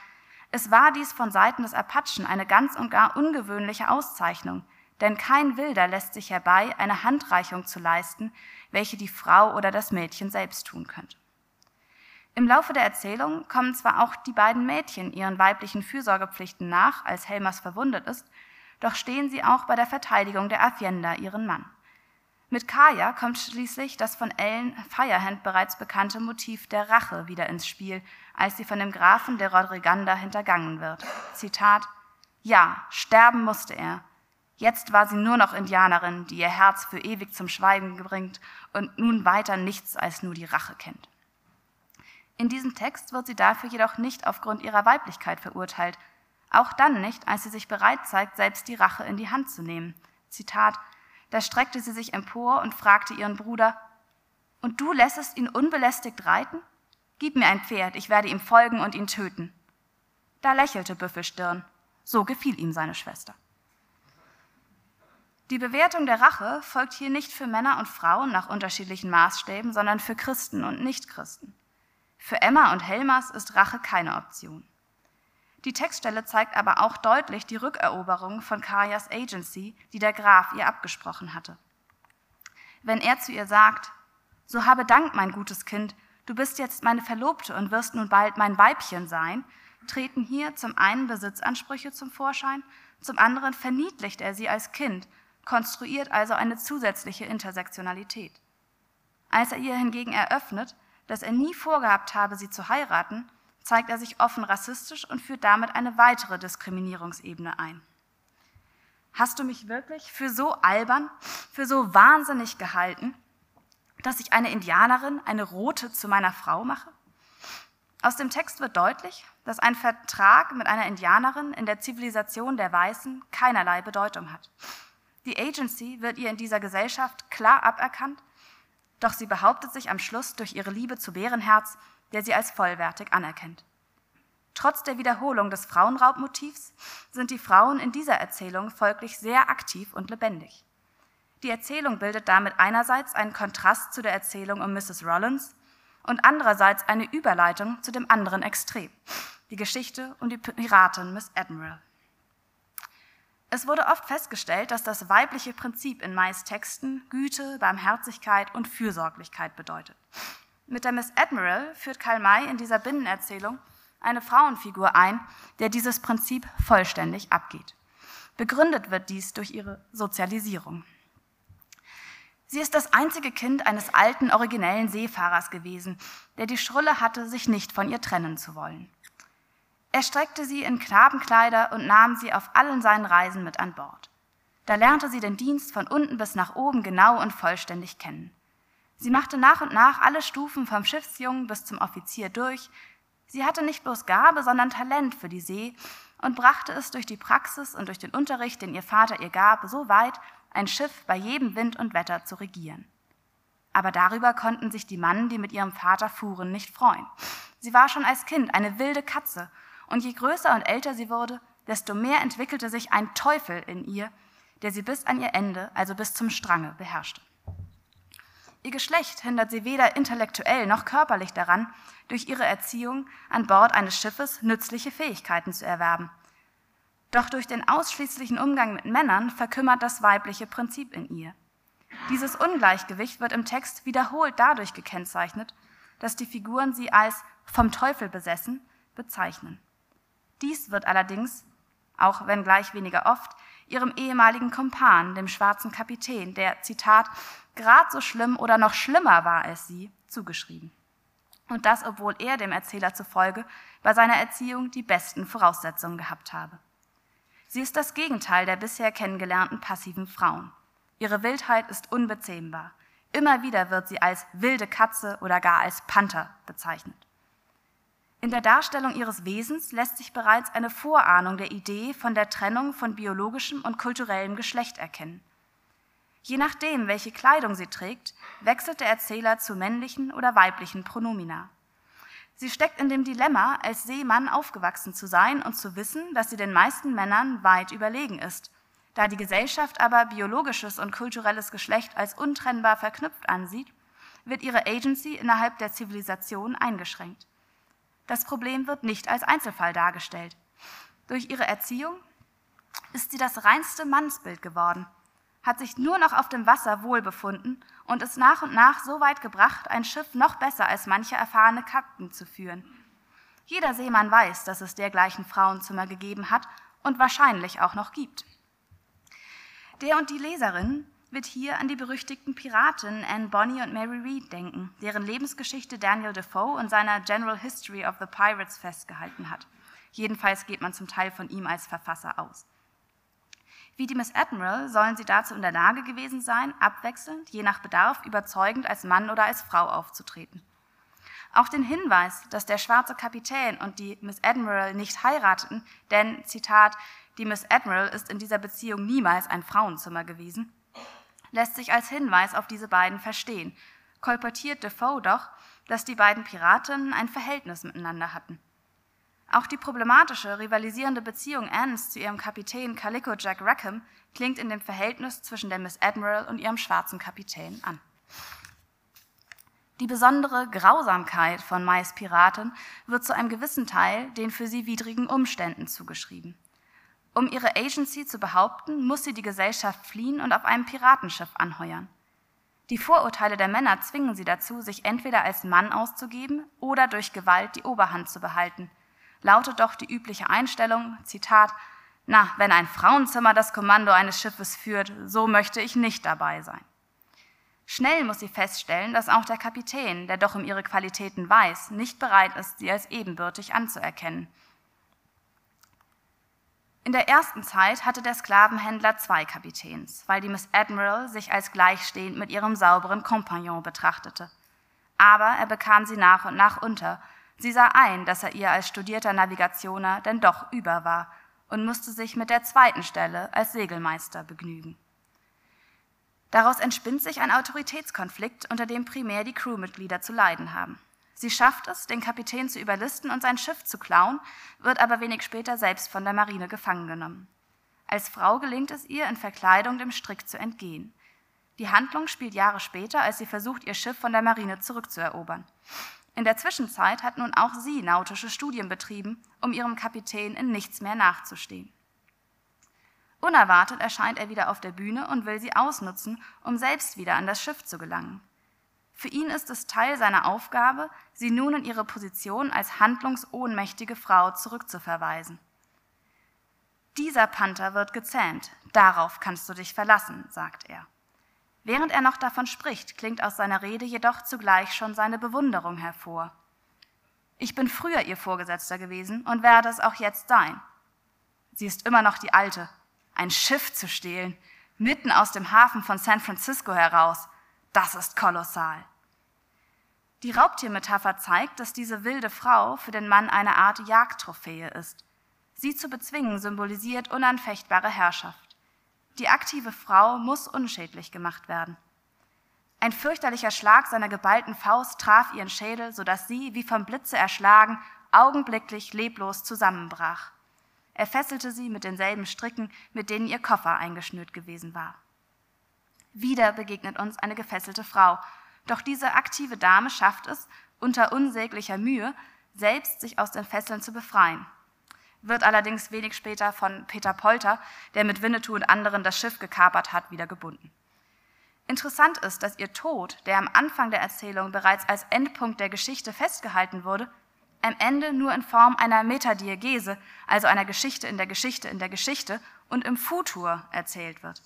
Es war dies von Seiten des Apachen eine ganz und gar ungewöhnliche Auszeichnung, denn kein Wilder lässt sich herbei, eine Handreichung zu leisten, welche die Frau oder das Mädchen selbst tun könnte. Im Laufe der Erzählung kommen zwar auch die beiden Mädchen ihren weiblichen Fürsorgepflichten nach, als Helmers verwundet ist, doch stehen sie auch bei der Verteidigung der Hacienda ihren Mann. Mit Kaya kommt schließlich das von Ellen Firehand bereits bekannte Motiv der Rache wieder ins Spiel, als sie von dem Grafen de Rodriganda hintergangen wird. Zitat Ja, sterben musste er. Jetzt war sie nur noch Indianerin, die ihr Herz für ewig zum Schweigen bringt und nun weiter nichts als nur die Rache kennt. In diesem Text wird sie dafür jedoch nicht aufgrund ihrer Weiblichkeit verurteilt, auch dann nicht, als sie sich bereit zeigt, selbst die Rache in die Hand zu nehmen. Zitat, da streckte sie sich empor und fragte ihren Bruder, und du lässest ihn unbelästigt reiten? Gib mir ein Pferd, ich werde ihm folgen und ihn töten. Da lächelte Büffelstirn, so gefiel ihm seine Schwester. Die Bewertung der Rache folgt hier nicht für Männer und Frauen nach unterschiedlichen Maßstäben, sondern für Christen und Nichtchristen. Für Emma und Helmers ist Rache keine Option. Die Textstelle zeigt aber auch deutlich die Rückeroberung von Kajas Agency, die der Graf ihr abgesprochen hatte. Wenn er zu ihr sagt, so habe Dank, mein gutes Kind, du bist jetzt meine Verlobte und wirst nun bald mein Weibchen sein, treten hier zum einen Besitzansprüche zum Vorschein, zum anderen verniedlicht er sie als Kind, konstruiert also eine zusätzliche Intersektionalität. Als er ihr hingegen eröffnet, dass er nie vorgehabt habe, sie zu heiraten, zeigt er sich offen rassistisch und führt damit eine weitere Diskriminierungsebene ein. Hast du mich wirklich für so albern, für so wahnsinnig gehalten, dass ich eine Indianerin, eine Rote zu meiner Frau mache? Aus dem Text wird deutlich, dass ein Vertrag mit einer Indianerin in der Zivilisation der Weißen keinerlei Bedeutung hat. Die Agency wird ihr in dieser Gesellschaft klar aberkannt, doch sie behauptet sich am Schluss durch ihre Liebe zu Bärenherz der sie als vollwertig anerkennt. Trotz der Wiederholung des Frauenraubmotivs sind die Frauen in dieser Erzählung folglich sehr aktiv und lebendig. Die Erzählung bildet damit einerseits einen Kontrast zu der Erzählung um Mrs. Rollins und andererseits eine Überleitung zu dem anderen Extrem, die Geschichte um die Piratin Miss Admiral. Es wurde oft festgestellt, dass das weibliche Prinzip in Mais Texten Güte, Barmherzigkeit und Fürsorglichkeit bedeutet. Mit der Miss Admiral führt Karl May in dieser Binnenerzählung eine Frauenfigur ein, der dieses Prinzip vollständig abgeht. Begründet wird dies durch ihre Sozialisierung. Sie ist das einzige Kind eines alten, originellen Seefahrers gewesen, der die Schrulle hatte, sich nicht von ihr trennen zu wollen. Er streckte sie in Knabenkleider und nahm sie auf allen seinen Reisen mit an Bord. Da lernte sie den Dienst von unten bis nach oben genau und vollständig kennen. Sie machte nach und nach alle Stufen vom Schiffsjungen bis zum Offizier durch. Sie hatte nicht bloß Gabe, sondern Talent für die See und brachte es durch die Praxis und durch den Unterricht, den ihr Vater ihr gab, so weit, ein Schiff bei jedem Wind und Wetter zu regieren. Aber darüber konnten sich die Mannen, die mit ihrem Vater fuhren, nicht freuen. Sie war schon als Kind eine wilde Katze, und je größer und älter sie wurde, desto mehr entwickelte sich ein Teufel in ihr, der sie bis an ihr Ende, also bis zum Strange, beherrschte. Ihr Geschlecht hindert sie weder intellektuell noch körperlich daran, durch ihre Erziehung an Bord eines Schiffes nützliche Fähigkeiten zu erwerben. Doch durch den ausschließlichen Umgang mit Männern verkümmert das weibliche Prinzip in ihr. Dieses Ungleichgewicht wird im Text wiederholt dadurch gekennzeichnet, dass die Figuren sie als vom Teufel besessen bezeichnen. Dies wird allerdings, auch wenn gleich weniger oft, ihrem ehemaligen Kumpan, dem schwarzen Kapitän, der, Zitat, grad so schlimm oder noch schlimmer war als sie, zugeschrieben. Und das, obwohl er dem Erzähler zufolge bei seiner Erziehung die besten Voraussetzungen gehabt habe. Sie ist das Gegenteil der bisher kennengelernten passiven Frauen. Ihre Wildheit ist unbezähmbar. Immer wieder wird sie als wilde Katze oder gar als Panther bezeichnet. In der Darstellung ihres Wesens lässt sich bereits eine Vorahnung der Idee von der Trennung von biologischem und kulturellem Geschlecht erkennen. Je nachdem, welche Kleidung sie trägt, wechselt der Erzähler zu männlichen oder weiblichen Pronomina. Sie steckt in dem Dilemma, als Seemann aufgewachsen zu sein und zu wissen, dass sie den meisten Männern weit überlegen ist. Da die Gesellschaft aber biologisches und kulturelles Geschlecht als untrennbar verknüpft ansieht, wird ihre Agency innerhalb der Zivilisation eingeschränkt. Das Problem wird nicht als Einzelfall dargestellt. Durch ihre Erziehung ist sie das reinste Mannsbild geworden, hat sich nur noch auf dem Wasser wohlbefunden und ist nach und nach so weit gebracht, ein Schiff noch besser als manche erfahrene Kapitän zu führen. Jeder Seemann weiß, dass es dergleichen Frauenzimmer gegeben hat und wahrscheinlich auch noch gibt. Der und die Leserin wird hier an die berüchtigten Piraten Anne Bonny und Mary Read denken, deren Lebensgeschichte Daniel Defoe in seiner General History of the Pirates festgehalten hat. Jedenfalls geht man zum Teil von ihm als Verfasser aus. Wie die Miss Admiral sollen sie dazu in der Lage gewesen sein, abwechselnd, je nach Bedarf, überzeugend als Mann oder als Frau aufzutreten. Auch den Hinweis, dass der schwarze Kapitän und die Miss Admiral nicht heirateten, denn, Zitat, die Miss Admiral ist in dieser Beziehung niemals ein Frauenzimmer gewesen, lässt sich als Hinweis auf diese beiden verstehen, kolportiert Defoe doch, dass die beiden Piratinnen ein Verhältnis miteinander hatten. Auch die problematische, rivalisierende Beziehung Annes zu ihrem Kapitän Calico Jack Rackham klingt in dem Verhältnis zwischen der Miss Admiral und ihrem schwarzen Kapitän an. Die besondere Grausamkeit von Mais Piraten wird zu einem gewissen Teil den für sie widrigen Umständen zugeschrieben. Um ihre Agency zu behaupten, muss sie die Gesellschaft fliehen und auf einem Piratenschiff anheuern. Die Vorurteile der Männer zwingen sie dazu, sich entweder als Mann auszugeben oder durch Gewalt die Oberhand zu behalten. Lautet doch die übliche Einstellung, Zitat, na, wenn ein Frauenzimmer das Kommando eines Schiffes führt, so möchte ich nicht dabei sein. Schnell muss sie feststellen, dass auch der Kapitän, der doch um ihre Qualitäten weiß, nicht bereit ist, sie als ebenbürtig anzuerkennen. In der ersten Zeit hatte der Sklavenhändler zwei Kapitäns, weil die Miss Admiral sich als gleichstehend mit ihrem sauberen Kompagnon betrachtete. Aber er bekam sie nach und nach unter. Sie sah ein, dass er ihr als studierter Navigationer denn doch über war und musste sich mit der zweiten Stelle als Segelmeister begnügen. Daraus entspinnt sich ein Autoritätskonflikt, unter dem primär die Crewmitglieder zu leiden haben. Sie schafft es, den Kapitän zu überlisten und sein Schiff zu klauen, wird aber wenig später selbst von der Marine gefangen genommen. Als Frau gelingt es ihr, in Verkleidung dem Strick zu entgehen. Die Handlung spielt Jahre später, als sie versucht, ihr Schiff von der Marine zurückzuerobern. In der Zwischenzeit hat nun auch sie nautische Studien betrieben, um ihrem Kapitän in nichts mehr nachzustehen. Unerwartet erscheint er wieder auf der Bühne und will sie ausnutzen, um selbst wieder an das Schiff zu gelangen. Für ihn ist es Teil seiner Aufgabe, sie nun in ihre Position als handlungsohnmächtige Frau zurückzuverweisen. Dieser Panther wird gezähmt, darauf kannst du dich verlassen, sagt er. Während er noch davon spricht, klingt aus seiner Rede jedoch zugleich schon seine Bewunderung hervor. Ich bin früher ihr Vorgesetzter gewesen und werde es auch jetzt sein. Sie ist immer noch die Alte. Ein Schiff zu stehlen, mitten aus dem Hafen von San Francisco heraus, das ist kolossal. Die Raubtiermetapher zeigt, dass diese wilde Frau für den Mann eine Art Jagdtrophäe ist. Sie zu bezwingen symbolisiert unanfechtbare Herrschaft. Die aktive Frau muss unschädlich gemacht werden. Ein fürchterlicher Schlag seiner geballten Faust traf ihren Schädel, sodass sie, wie vom Blitze erschlagen, augenblicklich leblos zusammenbrach. Er fesselte sie mit denselben Stricken, mit denen ihr Koffer eingeschnürt gewesen war. Wieder begegnet uns eine gefesselte Frau, doch diese aktive Dame schafft es, unter unsäglicher Mühe, selbst sich aus den Fesseln zu befreien. Wird allerdings wenig später von Peter Polter, der mit Winnetou und anderen das Schiff gekapert hat, wieder gebunden. Interessant ist, dass ihr Tod, der am Anfang der Erzählung bereits als Endpunkt der Geschichte festgehalten wurde, am Ende nur in Form einer Metadiegese, also einer Geschichte in der Geschichte in der Geschichte und im Futur erzählt wird.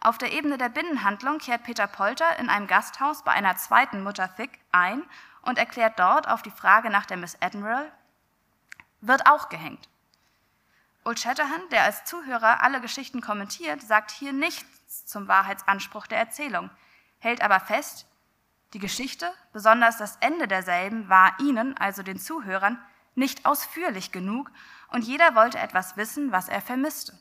Auf der Ebene der Binnenhandlung kehrt Peter Polter in einem Gasthaus bei einer zweiten Mutter Thick ein und erklärt dort auf die Frage nach der Miss Admiral, wird auch gehängt. Old Shatterhand, der als Zuhörer alle Geschichten kommentiert, sagt hier nichts zum Wahrheitsanspruch der Erzählung, hält aber fest, die Geschichte, besonders das Ende derselben, war ihnen, also den Zuhörern, nicht ausführlich genug und jeder wollte etwas wissen, was er vermisste.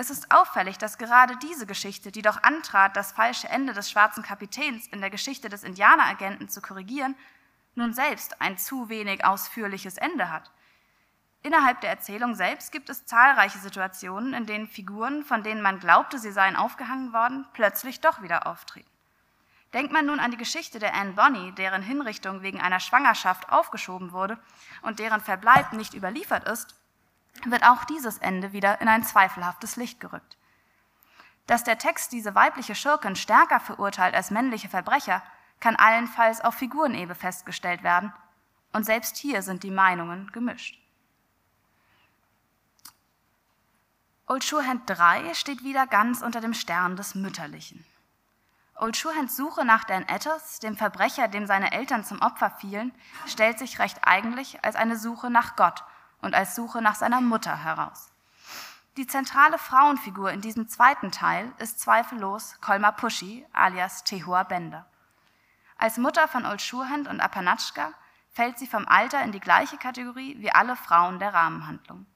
Es ist auffällig, dass gerade diese Geschichte, die doch antrat, das falsche Ende des schwarzen Kapitäns in der Geschichte des Indianeragenten zu korrigieren, nun selbst ein zu wenig ausführliches Ende hat. Innerhalb der Erzählung selbst gibt es zahlreiche Situationen, in denen Figuren, von denen man glaubte, sie seien aufgehangen worden, plötzlich doch wieder auftreten. Denkt man nun an die Geschichte der Anne Bonny, deren Hinrichtung wegen einer Schwangerschaft aufgeschoben wurde und deren Verbleib nicht überliefert ist, wird auch dieses Ende wieder in ein zweifelhaftes Licht gerückt. Dass der Text diese weibliche Schurkin stärker verurteilt als männliche Verbrecher, kann allenfalls auf Figurenebe festgestellt werden, und selbst hier sind die Meinungen gemischt. Old Surehand 3 steht wieder ganz unter dem Stern des Mütterlichen. Old Surhands Suche nach Dan Etters, dem Verbrecher, dem seine Eltern zum Opfer fielen, stellt sich recht eigentlich als eine Suche nach Gott und als Suche nach seiner Mutter heraus. Die zentrale Frauenfigur in diesem zweiten Teil ist zweifellos Kolma Pushi alias Tehua Bender. Als Mutter von Old Surehand und Apanatschka fällt sie vom Alter in die gleiche Kategorie wie alle Frauen der Rahmenhandlung.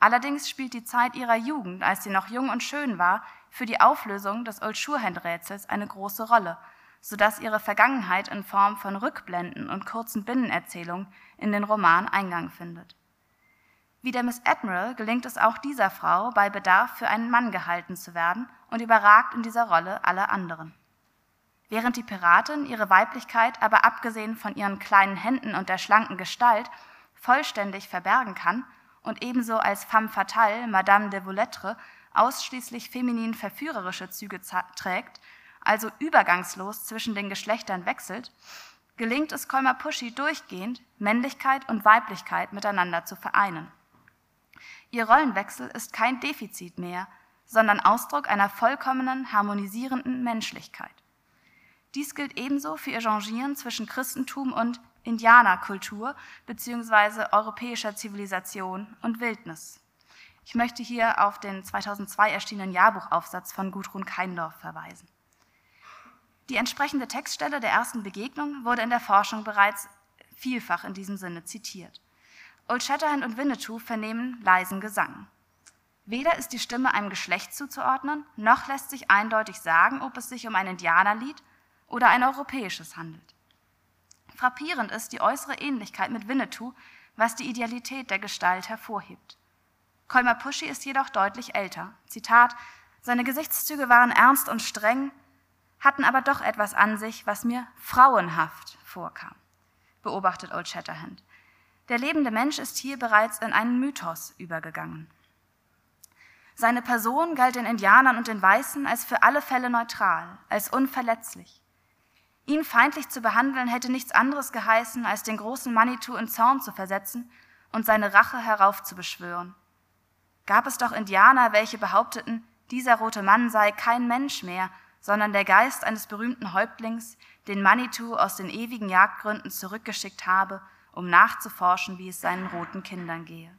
Allerdings spielt die Zeit ihrer Jugend, als sie noch jung und schön war, für die Auflösung des Old Surehand-Rätsels eine große Rolle, sodass ihre Vergangenheit in Form von Rückblenden und kurzen Binnenerzählungen in den Roman Eingang findet. Wie der Miss Admiral gelingt es auch dieser Frau, bei Bedarf für einen Mann gehalten zu werden und überragt in dieser Rolle alle anderen. Während die Piratin ihre Weiblichkeit aber abgesehen von ihren kleinen Händen und der schlanken Gestalt vollständig verbergen kann und ebenso als femme fatale Madame de Voulettre ausschließlich feminin verführerische Züge trägt, also übergangslos zwischen den Geschlechtern wechselt, gelingt es Kolma Pushy durchgehend, Männlichkeit und Weiblichkeit miteinander zu vereinen. Ihr Rollenwechsel ist kein Defizit mehr, sondern Ausdruck einer vollkommenen, harmonisierenden Menschlichkeit. Dies gilt ebenso für ihr Changieren zwischen Christentum und Indianerkultur bzw. europäischer Zivilisation und Wildnis. Ich möchte hier auf den 2002 erschienenen Jahrbuchaufsatz von Gudrun Keindorf verweisen. Die entsprechende Textstelle der ersten Begegnung wurde in der Forschung bereits vielfach in diesem Sinne zitiert. Old Shatterhand und Winnetou vernehmen leisen Gesang. Weder ist die Stimme einem Geschlecht zuzuordnen, noch lässt sich eindeutig sagen, ob es sich um ein Indianerlied oder ein europäisches handelt. Frappierend ist die äußere Ähnlichkeit mit Winnetou, was die Idealität der Gestalt hervorhebt. Kolmar Pushy ist jedoch deutlich älter. Zitat, seine Gesichtszüge waren ernst und streng, hatten aber doch etwas an sich, was mir frauenhaft vorkam, beobachtet Old Shatterhand. Der lebende Mensch ist hier bereits in einen Mythos übergegangen. Seine Person galt den Indianern und den Weißen als für alle Fälle neutral, als unverletzlich. Ihn feindlich zu behandeln hätte nichts anderes geheißen, als den großen Manitou in Zorn zu versetzen und seine Rache heraufzubeschwören. Gab es doch Indianer, welche behaupteten, dieser rote Mann sei kein Mensch mehr, sondern der Geist eines berühmten Häuptlings, den Manitou aus den ewigen Jagdgründen zurückgeschickt habe, um nachzuforschen, wie es seinen roten Kindern gehe.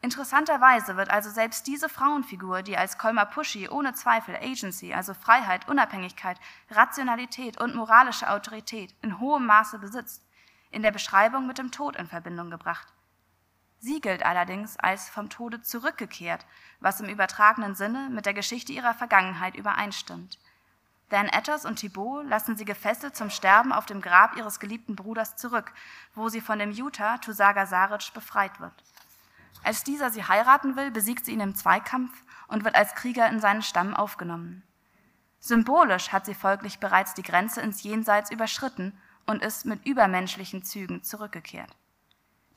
Interessanterweise wird also selbst diese Frauenfigur, die als Kolmar Pushy ohne Zweifel Agency, also Freiheit, Unabhängigkeit, Rationalität und moralische Autorität in hohem Maße besitzt, in der Beschreibung mit dem Tod in Verbindung gebracht. Sie gilt allerdings als vom Tode zurückgekehrt, was im übertragenen Sinne mit der Geschichte ihrer Vergangenheit übereinstimmt. Dan Etters und Thibault lassen sie gefesselt zum Sterben auf dem Grab ihres geliebten Bruders zurück, wo sie von dem Utah Tusaga Saric befreit wird. Als dieser sie heiraten will, besiegt sie ihn im Zweikampf und wird als Krieger in seinen Stamm aufgenommen. Symbolisch hat sie folglich bereits die Grenze ins Jenseits überschritten und ist mit übermenschlichen Zügen zurückgekehrt.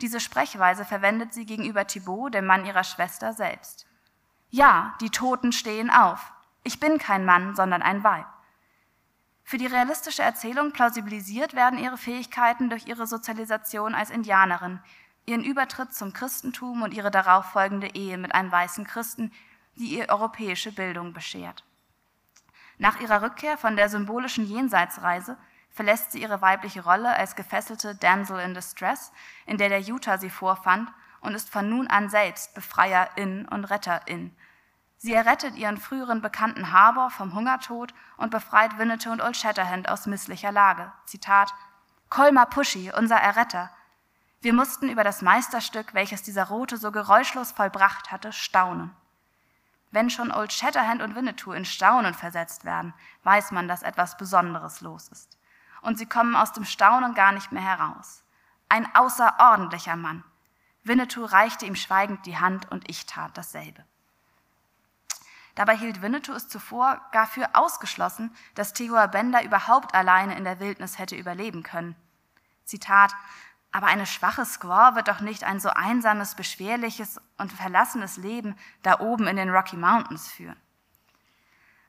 Diese Sprechweise verwendet sie gegenüber Thibaut, dem Mann ihrer Schwester, selbst. Ja, die Toten stehen auf. Ich bin kein Mann, sondern ein Weib. Für die realistische Erzählung plausibilisiert werden ihre Fähigkeiten durch ihre Sozialisation als Indianerin, ihren Übertritt zum Christentum und ihre darauf folgende Ehe mit einem weißen Christen, die ihr europäische Bildung beschert. Nach ihrer Rückkehr von der symbolischen Jenseitsreise verlässt sie ihre weibliche Rolle als gefesselte Damsel in Distress, in der der Utah sie vorfand, und ist von nun an selbst Befreierin und Retterin. Sie errettet ihren früheren Bekannten Harbor vom Hungertod und befreit Winnetou und Old Shatterhand aus misslicher Lage. Zitat: Colmar Pushy, unser Erretter, wir mussten über das Meisterstück, welches dieser Rote so geräuschlos vollbracht hatte, staunen. Wenn schon Old Shatterhand und Winnetou in Staunen versetzt werden, weiß man, dass etwas Besonderes los ist. Und sie kommen aus dem Staunen gar nicht mehr heraus. Ein außerordentlicher Mann. Winnetou reichte ihm schweigend die Hand und ich tat dasselbe. Dabei hielt Winnetou es zuvor gar für ausgeschlossen, dass Tehuah Bender überhaupt alleine in der Wildnis hätte überleben können. Zitat, aber eine schwache Squaw wird doch nicht ein so einsames, beschwerliches und verlassenes Leben da oben in den Rocky Mountains führen.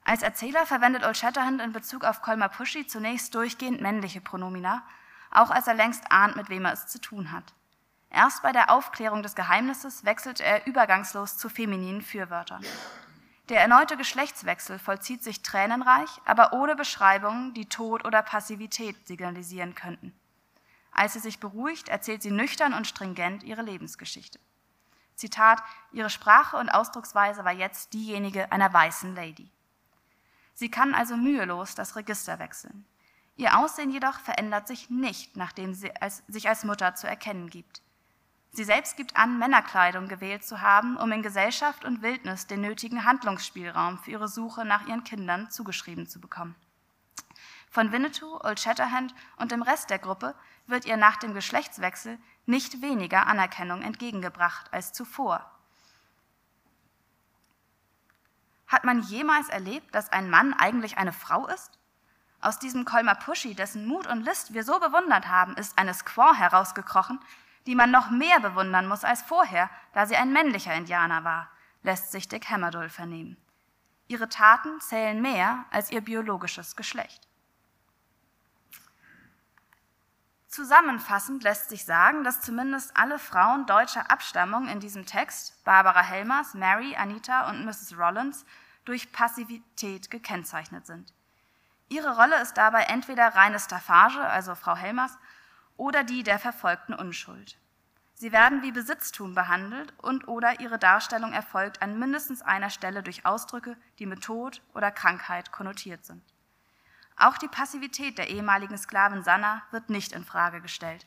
Als Erzähler verwendet Old Shatterhand in Bezug auf Colmar Pushy zunächst durchgehend männliche Pronomina, auch als er längst ahnt, mit wem er es zu tun hat. Erst bei der Aufklärung des Geheimnisses wechselt er übergangslos zu femininen Fürwörtern. Der erneute Geschlechtswechsel vollzieht sich tränenreich, aber ohne Beschreibungen, die Tod oder Passivität signalisieren könnten. Als sie sich beruhigt, erzählt sie nüchtern und stringent ihre Lebensgeschichte. Zitat, ihre Sprache und Ausdrucksweise war jetzt diejenige einer weißen Lady. Sie kann also mühelos das Register wechseln. Ihr Aussehen jedoch verändert sich nicht, nachdem sie als, sich als Mutter zu erkennen gibt. Sie selbst gibt an, Männerkleidung gewählt zu haben, um in Gesellschaft und Wildnis den nötigen Handlungsspielraum für ihre Suche nach ihren Kindern zugeschrieben zu bekommen. Von Winnetou, Old Shatterhand und dem Rest der Gruppe wird ihr nach dem Geschlechtswechsel nicht weniger Anerkennung entgegengebracht als zuvor. Hat man jemals erlebt, dass ein Mann eigentlich eine Frau ist? Aus diesem Kolmar Pushy, dessen Mut und List wir so bewundert haben, ist eine Squaw herausgekrochen, die man noch mehr bewundern muss als vorher, da sie ein männlicher Indianer war, lässt sich Dick Hammerdull vernehmen. Ihre Taten zählen mehr als ihr biologisches Geschlecht. Zusammenfassend lässt sich sagen, dass zumindest alle Frauen deutscher Abstammung in diesem Text, Barbara Helmers, Mary, Anita und Mrs. Rollins, durch Passivität gekennzeichnet sind. Ihre Rolle ist dabei entweder reine Staffage, also Frau Helmers, oder die der verfolgten Unschuld. Sie werden wie Besitztum behandelt und oder ihre Darstellung erfolgt an mindestens einer Stelle durch Ausdrücke, die mit Tod oder Krankheit konnotiert sind. Auch die Passivität der ehemaligen Sklavin Sanna wird nicht in Frage gestellt.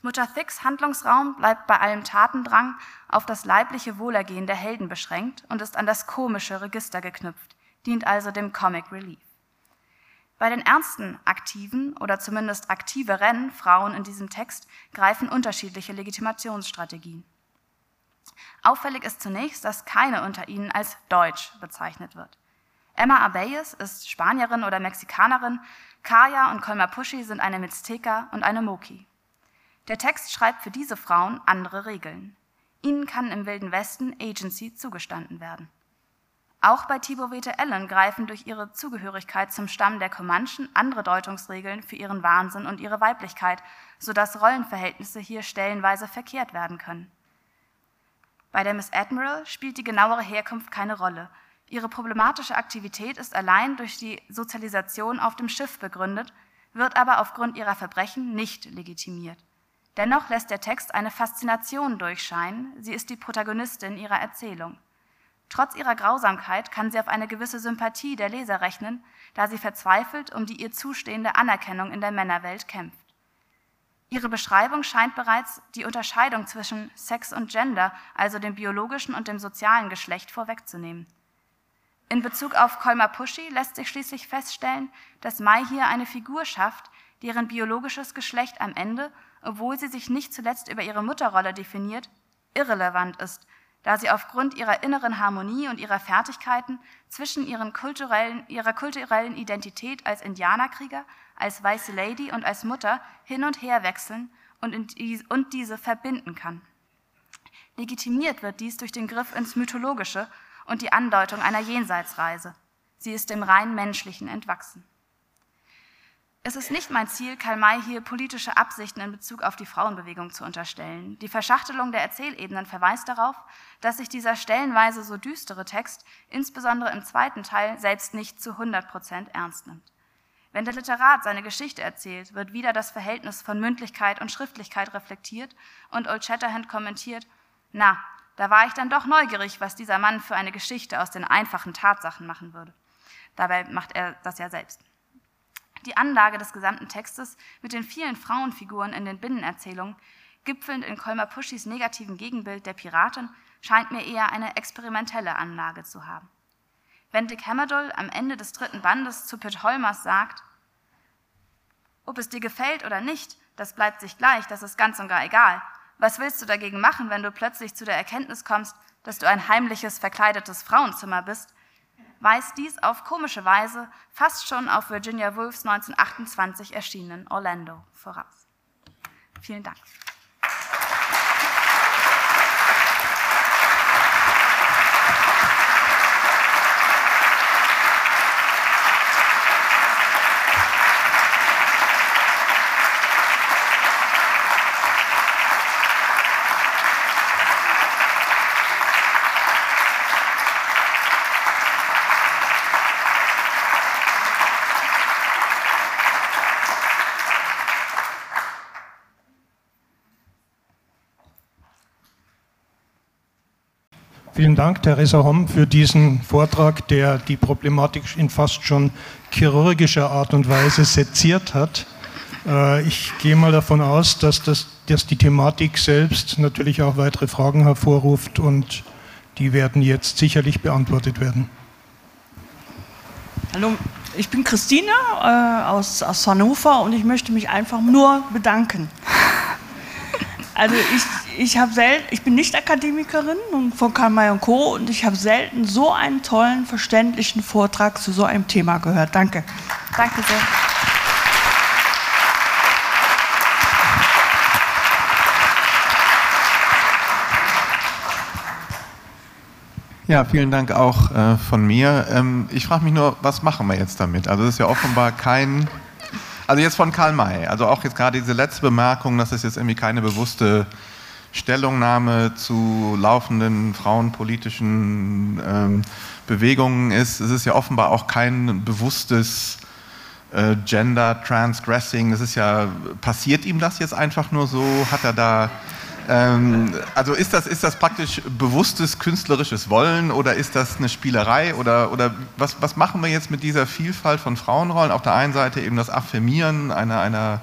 Mutter Thicks Handlungsraum bleibt bei allem Tatendrang auf das leibliche Wohlergehen der Helden beschränkt und ist an das komische Register geknüpft, dient also dem Comic Relief. Bei den ernsten aktiven oder zumindest aktiveren Frauen in diesem Text greifen unterschiedliche Legitimationsstrategien. Auffällig ist zunächst, dass keine unter ihnen als deutsch bezeichnet wird. Emma Abeyes ist Spanierin oder Mexikanerin, Kaya und Colma Pushy sind eine Mixteca und eine Moki. Der Text schreibt für diese Frauen andere Regeln. Ihnen kann im Wilden Westen Agency zugestanden werden. Auch bei Thibaut Wete Ellen greifen durch ihre Zugehörigkeit zum Stamm der Comanchen andere Deutungsregeln für ihren Wahnsinn und ihre Weiblichkeit, sodass Rollenverhältnisse hier stellenweise verkehrt werden können. Bei der Miss Admiral spielt die genauere Herkunft keine Rolle, Ihre problematische Aktivität ist allein durch die Sozialisation auf dem Schiff begründet, wird aber aufgrund ihrer Verbrechen nicht legitimiert. Dennoch lässt der Text eine Faszination durchscheinen, sie ist die Protagonistin ihrer Erzählung. Trotz ihrer Grausamkeit kann sie auf eine gewisse Sympathie der Leser rechnen, da sie verzweifelt um die ihr zustehende Anerkennung in der Männerwelt kämpft. Ihre Beschreibung scheint bereits die Unterscheidung zwischen Sex und Gender, also dem biologischen und dem sozialen Geschlecht, vorwegzunehmen. In Bezug auf Kolmar Pushy lässt sich schließlich feststellen, dass Mai hier eine Figur schafft, deren biologisches Geschlecht am Ende, obwohl sie sich nicht zuletzt über ihre Mutterrolle definiert, irrelevant ist da sie aufgrund ihrer inneren Harmonie und ihrer Fertigkeiten zwischen kulturellen, ihrer kulturellen Identität als Indianerkrieger, als weiße Lady und als Mutter hin und her wechseln und, die, und diese verbinden kann. Legitimiert wird dies durch den Griff ins Mythologische und die Andeutung einer Jenseitsreise. Sie ist dem rein Menschlichen entwachsen. Es ist nicht mein Ziel, Karl May hier politische Absichten in Bezug auf die Frauenbewegung zu unterstellen. Die Verschachtelung der Erzählebenen verweist darauf, dass sich dieser stellenweise so düstere Text, insbesondere im zweiten Teil, selbst nicht zu 100 Prozent ernst nimmt. Wenn der Literat seine Geschichte erzählt, wird wieder das Verhältnis von Mündlichkeit und Schriftlichkeit reflektiert und Old Shatterhand kommentiert, na, da war ich dann doch neugierig, was dieser Mann für eine Geschichte aus den einfachen Tatsachen machen würde. Dabei macht er das ja selbst. Die Anlage des gesamten Textes mit den vielen Frauenfiguren in den Binnenerzählungen, gipfelnd in Kolmar Puschis negativen Gegenbild der Piratin, scheint mir eher eine experimentelle Anlage zu haben. Wenn Dick Hammerdoll am Ende des dritten Bandes zu Pitt Holmers sagt, ob es dir gefällt oder nicht, das bleibt sich gleich, das ist ganz und gar egal. Was willst du dagegen machen, wenn du plötzlich zu der Erkenntnis kommst, dass du ein heimliches, verkleidetes Frauenzimmer bist, weist dies auf komische Weise fast schon auf Virginia Woolfs 1928 erschienenen Orlando voraus. Vielen Dank. Vielen Dank, Theresa Homm, für diesen Vortrag, der die Problematik in fast schon chirurgischer Art und Weise seziert hat. Äh, ich gehe mal davon aus, dass, das, dass die Thematik selbst natürlich auch weitere Fragen hervorruft und die werden jetzt sicherlich beantwortet werden. Hallo, ich bin Christine äh, aus, aus Hannover und ich möchte mich einfach nur bedanken. Also ich, ich, selten, ich bin nicht Akademikerin von Karl May und Co. und ich habe selten so einen tollen, verständlichen Vortrag zu so einem Thema gehört. Danke. Danke sehr. Ja, vielen Dank auch äh, von mir. Ähm, ich frage mich nur, was machen wir jetzt damit? Also es ist ja offenbar kein also jetzt von Karl May, also auch jetzt gerade diese letzte Bemerkung, dass es jetzt irgendwie keine bewusste Stellungnahme zu laufenden frauenpolitischen ähm, Bewegungen ist. Es ist ja offenbar auch kein bewusstes äh, Gender Transgressing. Es ist ja, passiert ihm das jetzt einfach nur so? Hat er da ähm, also ist das, ist das praktisch bewusstes künstlerisches Wollen oder ist das eine Spielerei oder, oder was, was machen wir jetzt mit dieser Vielfalt von Frauenrollen? Auf der einen Seite eben das Affirmieren einer, einer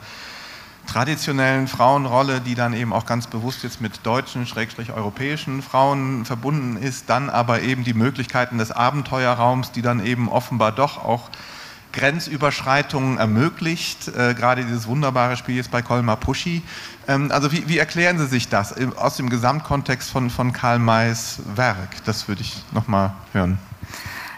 traditionellen Frauenrolle, die dann eben auch ganz bewusst jetzt mit deutschen, schrägstrich europäischen Frauen verbunden ist, dann aber eben die Möglichkeiten des Abenteuerraums, die dann eben offenbar doch auch Grenzüberschreitungen ermöglicht, äh, gerade dieses wunderbare Spiel jetzt bei Kolmar Puschi. Ähm, also wie, wie, erklären Sie sich das aus dem Gesamtkontext von, von Karl Mays Werk? Das würde ich nochmal hören.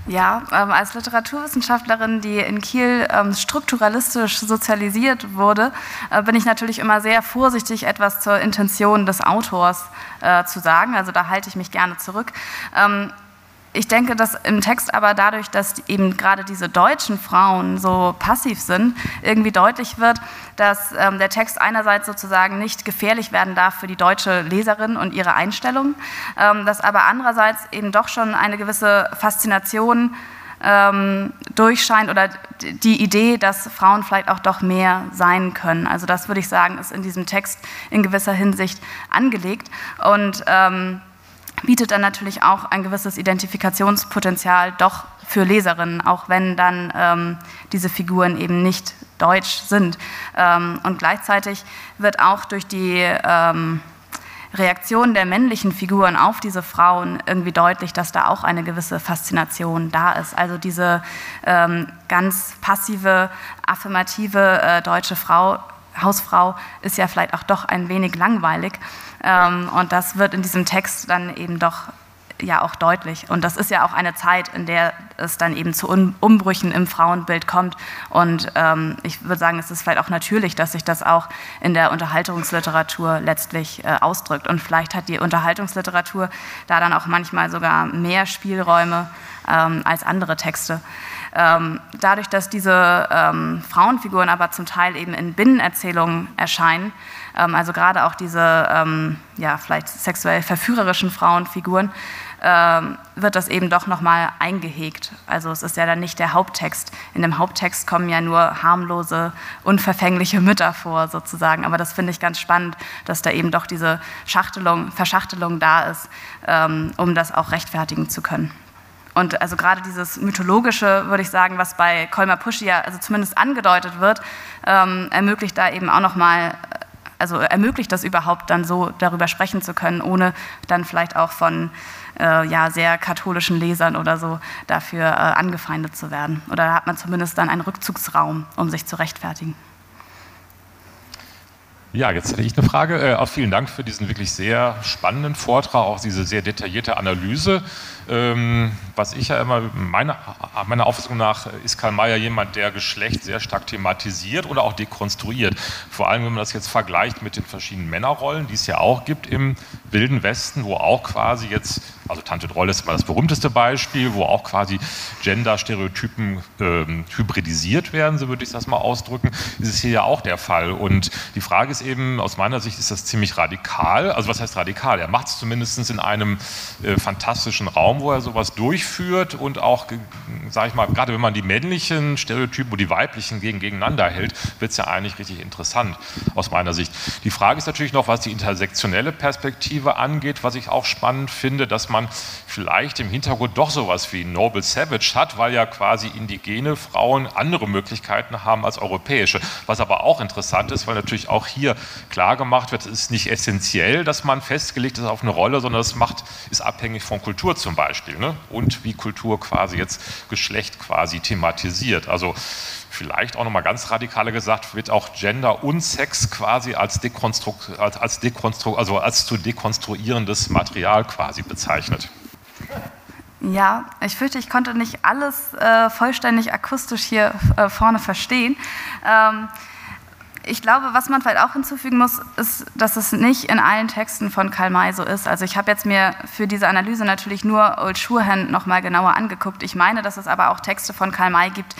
Ja, ähm, als Literaturwissenschaftlerin, die in Kiel ähm, strukturalistisch sozialisiert wurde, äh, bin ich natürlich immer sehr vorsichtig, etwas zur Intention des Autors äh, zu sagen. Also da halte ich mich gerne zurück. Ähm, ich denke, dass im Text aber dadurch, dass eben gerade diese deutschen Frauen so passiv sind, irgendwie deutlich wird, dass ähm, der Text einerseits sozusagen nicht gefährlich werden darf für die deutsche Leserin und ihre Einstellung, ähm, dass aber andererseits eben doch schon eine gewisse Faszination ähm, durchscheint oder die Idee, dass Frauen vielleicht auch doch mehr sein können. Also das würde ich sagen, ist in diesem Text in gewisser Hinsicht angelegt und ähm, bietet dann natürlich auch ein gewisses Identifikationspotenzial doch für Leserinnen, auch wenn dann ähm, diese Figuren eben nicht deutsch sind. Ähm, und gleichzeitig wird auch durch die ähm, Reaktion der männlichen Figuren auf diese Frauen irgendwie deutlich, dass da auch eine gewisse Faszination da ist. Also diese ähm, ganz passive, affirmative äh, deutsche Frau, Hausfrau ist ja vielleicht auch doch ein wenig langweilig. Ähm, und das wird in diesem Text dann eben doch ja auch deutlich. Und das ist ja auch eine Zeit, in der es dann eben zu Umbrüchen im Frauenbild kommt. Und ähm, ich würde sagen, es ist vielleicht auch natürlich, dass sich das auch in der Unterhaltungsliteratur letztlich äh, ausdrückt. Und vielleicht hat die Unterhaltungsliteratur da dann auch manchmal sogar mehr Spielräume ähm, als andere Texte. Ähm, dadurch, dass diese ähm, Frauenfiguren aber zum Teil eben in Binnenerzählungen erscheinen, also gerade auch diese ähm, ja, vielleicht sexuell verführerischen Frauenfiguren, ähm, wird das eben doch nochmal eingehegt. Also es ist ja dann nicht der Haupttext. In dem Haupttext kommen ja nur harmlose, unverfängliche Mütter vor sozusagen. Aber das finde ich ganz spannend, dass da eben doch diese Schachtelung, Verschachtelung da ist, ähm, um das auch rechtfertigen zu können. Und also gerade dieses mythologische, würde ich sagen, was bei Kolmar Puschi ja also zumindest angedeutet wird, ähm, ermöglicht da eben auch nochmal also ermöglicht das überhaupt dann so darüber sprechen zu können, ohne dann vielleicht auch von äh, ja, sehr katholischen Lesern oder so dafür äh, angefeindet zu werden. Oder da hat man zumindest dann einen Rückzugsraum, um sich zu rechtfertigen. Ja, jetzt hätte ich eine Frage. Äh, auch vielen Dank für diesen wirklich sehr spannenden Vortrag, auch diese sehr detaillierte Analyse. Ähm, was ich ja immer, meiner, meiner Auffassung nach, ist Karl Mayer jemand, der Geschlecht sehr stark thematisiert oder auch dekonstruiert. Vor allem, wenn man das jetzt vergleicht mit den verschiedenen Männerrollen, die es ja auch gibt im Wilden Westen, wo auch quasi jetzt, also Tante Droll ist mal das berühmteste Beispiel, wo auch quasi Gender-Stereotypen ähm, hybridisiert werden, so würde ich das mal ausdrücken, ist es hier ja auch der Fall. Und die Frage ist eben, aus meiner Sicht ist das ziemlich radikal. Also was heißt radikal? Er macht es zumindest in einem äh, fantastischen Raum, wo er sowas durchführt und auch, sage ich mal, gerade wenn man die männlichen Stereotypen und die weiblichen gegen, gegeneinander hält, wird es ja eigentlich richtig interessant aus meiner Sicht. Die Frage ist natürlich noch, was die intersektionelle Perspektive angeht, was ich auch spannend finde, dass man vielleicht im Hintergrund doch sowas wie Noble Savage hat, weil ja quasi indigene Frauen andere Möglichkeiten haben als europäische. Was aber auch interessant ist, weil natürlich auch hier klar gemacht wird, es ist nicht essentiell, dass man festgelegt ist auf eine Rolle, sondern es macht, ist abhängig von Kultur zum Beispiel. Beispiel. Ne? Und wie Kultur quasi jetzt Geschlecht quasi thematisiert. Also vielleicht auch nochmal ganz radikaler gesagt, wird auch Gender und Sex quasi als, Dekonstru als, als, Dekonstru also als zu dekonstruierendes Material quasi bezeichnet. Ja, ich fürchte, ich konnte nicht alles äh, vollständig akustisch hier äh, vorne verstehen. Ähm, ich glaube, was man vielleicht auch hinzufügen muss, ist, dass es nicht in allen Texten von Karl May so ist. Also ich habe jetzt mir für diese Analyse natürlich nur Old Shurhan noch mal genauer angeguckt. Ich meine, dass es aber auch Texte von Karl May gibt,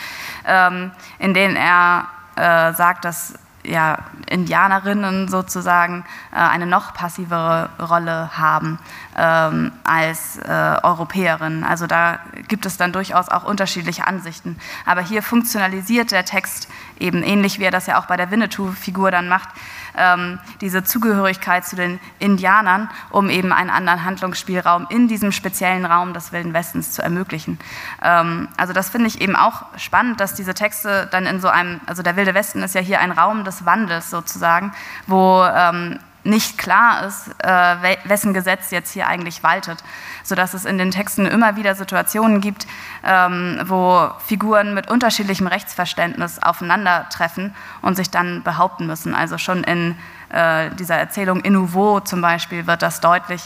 ähm, in denen er äh, sagt, dass ja, Indianerinnen sozusagen äh, eine noch passivere Rolle haben ähm, als äh, Europäerinnen. Also da gibt es dann durchaus auch unterschiedliche Ansichten. Aber hier funktionalisiert der Text eben ähnlich, wie er das ja auch bei der Winnetou-Figur dann macht, ähm, diese Zugehörigkeit zu den Indianern, um eben einen anderen Handlungsspielraum in diesem speziellen Raum des Wilden Westens zu ermöglichen. Ähm, also das finde ich eben auch spannend, dass diese Texte dann in so einem, also der Wilde Westen ist ja hier ein Raum des Wandels sozusagen, wo ähm, nicht klar ist, äh, wessen Gesetz jetzt hier eigentlich waltet, sodass es in den Texten immer wieder Situationen gibt, ähm, wo Figuren mit unterschiedlichem Rechtsverständnis aufeinandertreffen und sich dann behaupten müssen. Also schon in äh, dieser Erzählung Inuvo zum Beispiel wird das deutlich,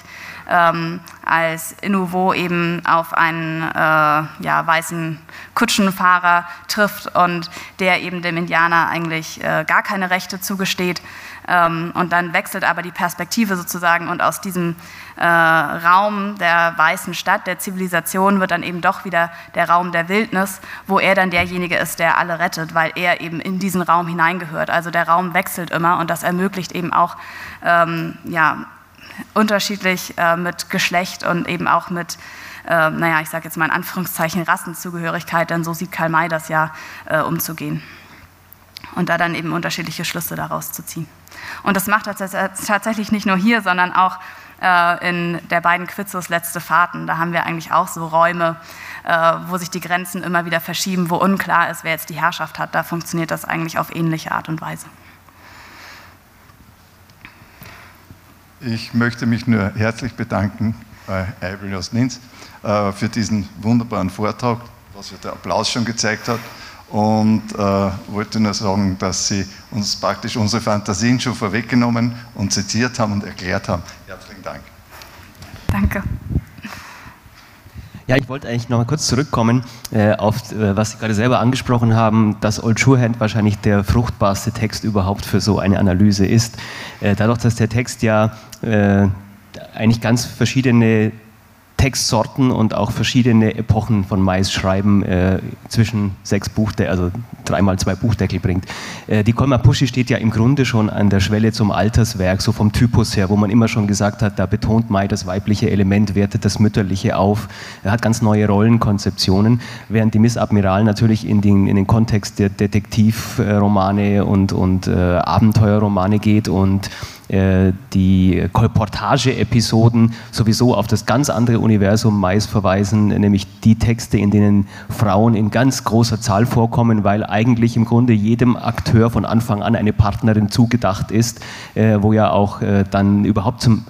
ähm, als Inuvo eben auf einen äh, ja, weißen Kutschenfahrer trifft und der eben dem Indianer eigentlich äh, gar keine Rechte zugesteht. Ähm, und dann wechselt aber die Perspektive sozusagen und aus diesem äh, Raum der weißen Stadt, der Zivilisation, wird dann eben doch wieder der Raum der Wildnis, wo er dann derjenige ist, der alle rettet, weil er eben in diesen Raum hineingehört. Also der Raum wechselt immer und das ermöglicht eben auch, ähm, ja, unterschiedlich äh, mit Geschlecht und eben auch mit, äh, naja, ich sage jetzt mal in Anführungszeichen Rassenzugehörigkeit, denn so sieht Karl May das ja, äh, umzugehen. Und da dann eben unterschiedliche Schlüsse daraus zu ziehen. Und das macht er tatsächlich nicht nur hier, sondern auch äh, in der beiden Quizzes Letzte Fahrten. Da haben wir eigentlich auch so Räume, äh, wo sich die Grenzen immer wieder verschieben, wo unklar ist, wer jetzt die Herrschaft hat. Da funktioniert das eigentlich auf ähnliche Art und Weise. Ich möchte mich nur herzlich bedanken bei Eibel aus Linz äh, für diesen wunderbaren Vortrag, was ja der Applaus schon gezeigt hat. Und äh, wollte nur sagen, dass Sie uns praktisch unsere Fantasien schon vorweggenommen und zitiert haben und erklärt haben. Herzlichen Dank. Danke. Ja, ich wollte eigentlich noch mal kurz zurückkommen äh, auf, äh, was Sie gerade selber angesprochen haben, dass Old Surehand wahrscheinlich der fruchtbarste Text überhaupt für so eine Analyse ist. Äh, dadurch, dass der Text ja äh, eigentlich ganz verschiedene Textsorten und auch verschiedene Epochen von Mais schreiben äh, zwischen sechs Buchdeckel, also dreimal zwei Buchdeckel bringt. Äh, die Kolmapushi steht ja im Grunde schon an der Schwelle zum Alterswerk, so vom Typus her, wo man immer schon gesagt hat, da betont Mai das weibliche Element, wertet das Mütterliche auf. Er hat ganz neue Rollenkonzeptionen, während die Miss Admiral natürlich in den, in den Kontext der Detektivromane und, und äh, Abenteuerromane geht und äh, die Kolportage-Episoden sowieso auf das ganz andere Universum Mais verweisen, nämlich die Texte, in denen Frauen in ganz großer Zahl vorkommen, weil eigentlich im Grunde jedem Akteur von Anfang an eine Partnerin zugedacht ist, äh, wo ja auch äh, dann überhaupt zum,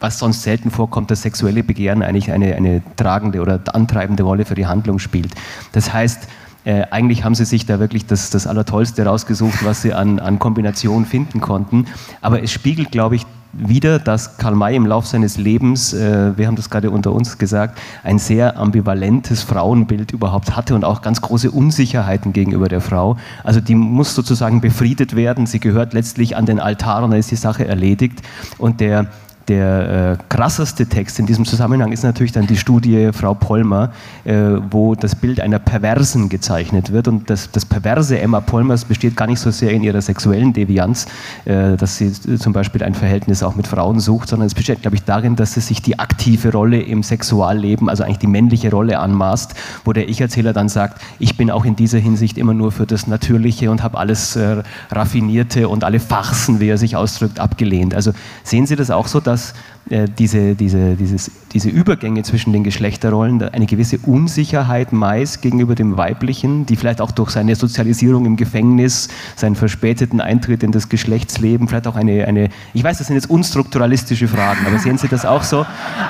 was sonst selten vorkommt, das sexuelle Begehren eigentlich eine, eine tragende oder antreibende Rolle für die Handlung spielt. Das heißt, äh, eigentlich haben sie sich da wirklich das, das Allertollste rausgesucht, was sie an, an Kombinationen finden konnten. Aber es spiegelt, glaube ich, wieder, dass Karl May im Laufe seines Lebens, äh, wir haben das gerade unter uns gesagt, ein sehr ambivalentes Frauenbild überhaupt hatte und auch ganz große Unsicherheiten gegenüber der Frau. Also die muss sozusagen befriedet werden. Sie gehört letztlich an den Altar und dann ist die Sache erledigt. Und der der äh, krasseste Text in diesem Zusammenhang ist natürlich dann die Studie Frau Polmer, äh, wo das Bild einer Perversen gezeichnet wird. Und das, das perverse Emma Polmers besteht gar nicht so sehr in ihrer sexuellen Devianz, äh, dass sie zum Beispiel ein Verhältnis auch mit Frauen sucht, sondern es besteht, glaube ich, darin, dass sie sich die aktive Rolle im Sexualleben, also eigentlich die männliche Rolle anmaßt, wo der Ich-Erzähler dann sagt, ich bin auch in dieser Hinsicht immer nur für das Natürliche und habe alles äh, Raffinierte und alle Farsen, wie er sich ausdrückt, abgelehnt. Also sehen Sie das auch so, dass dass äh, diese, diese, dieses, diese Übergänge zwischen den Geschlechterrollen, eine gewisse Unsicherheit meist gegenüber dem Weiblichen, die vielleicht auch durch seine Sozialisierung im Gefängnis, seinen verspäteten Eintritt in das Geschlechtsleben, vielleicht auch eine, eine ich weiß, das sind jetzt unstrukturalistische Fragen, aber sehen Sie das auch so,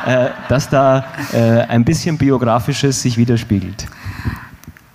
äh, dass da äh, ein bisschen Biografisches sich widerspiegelt?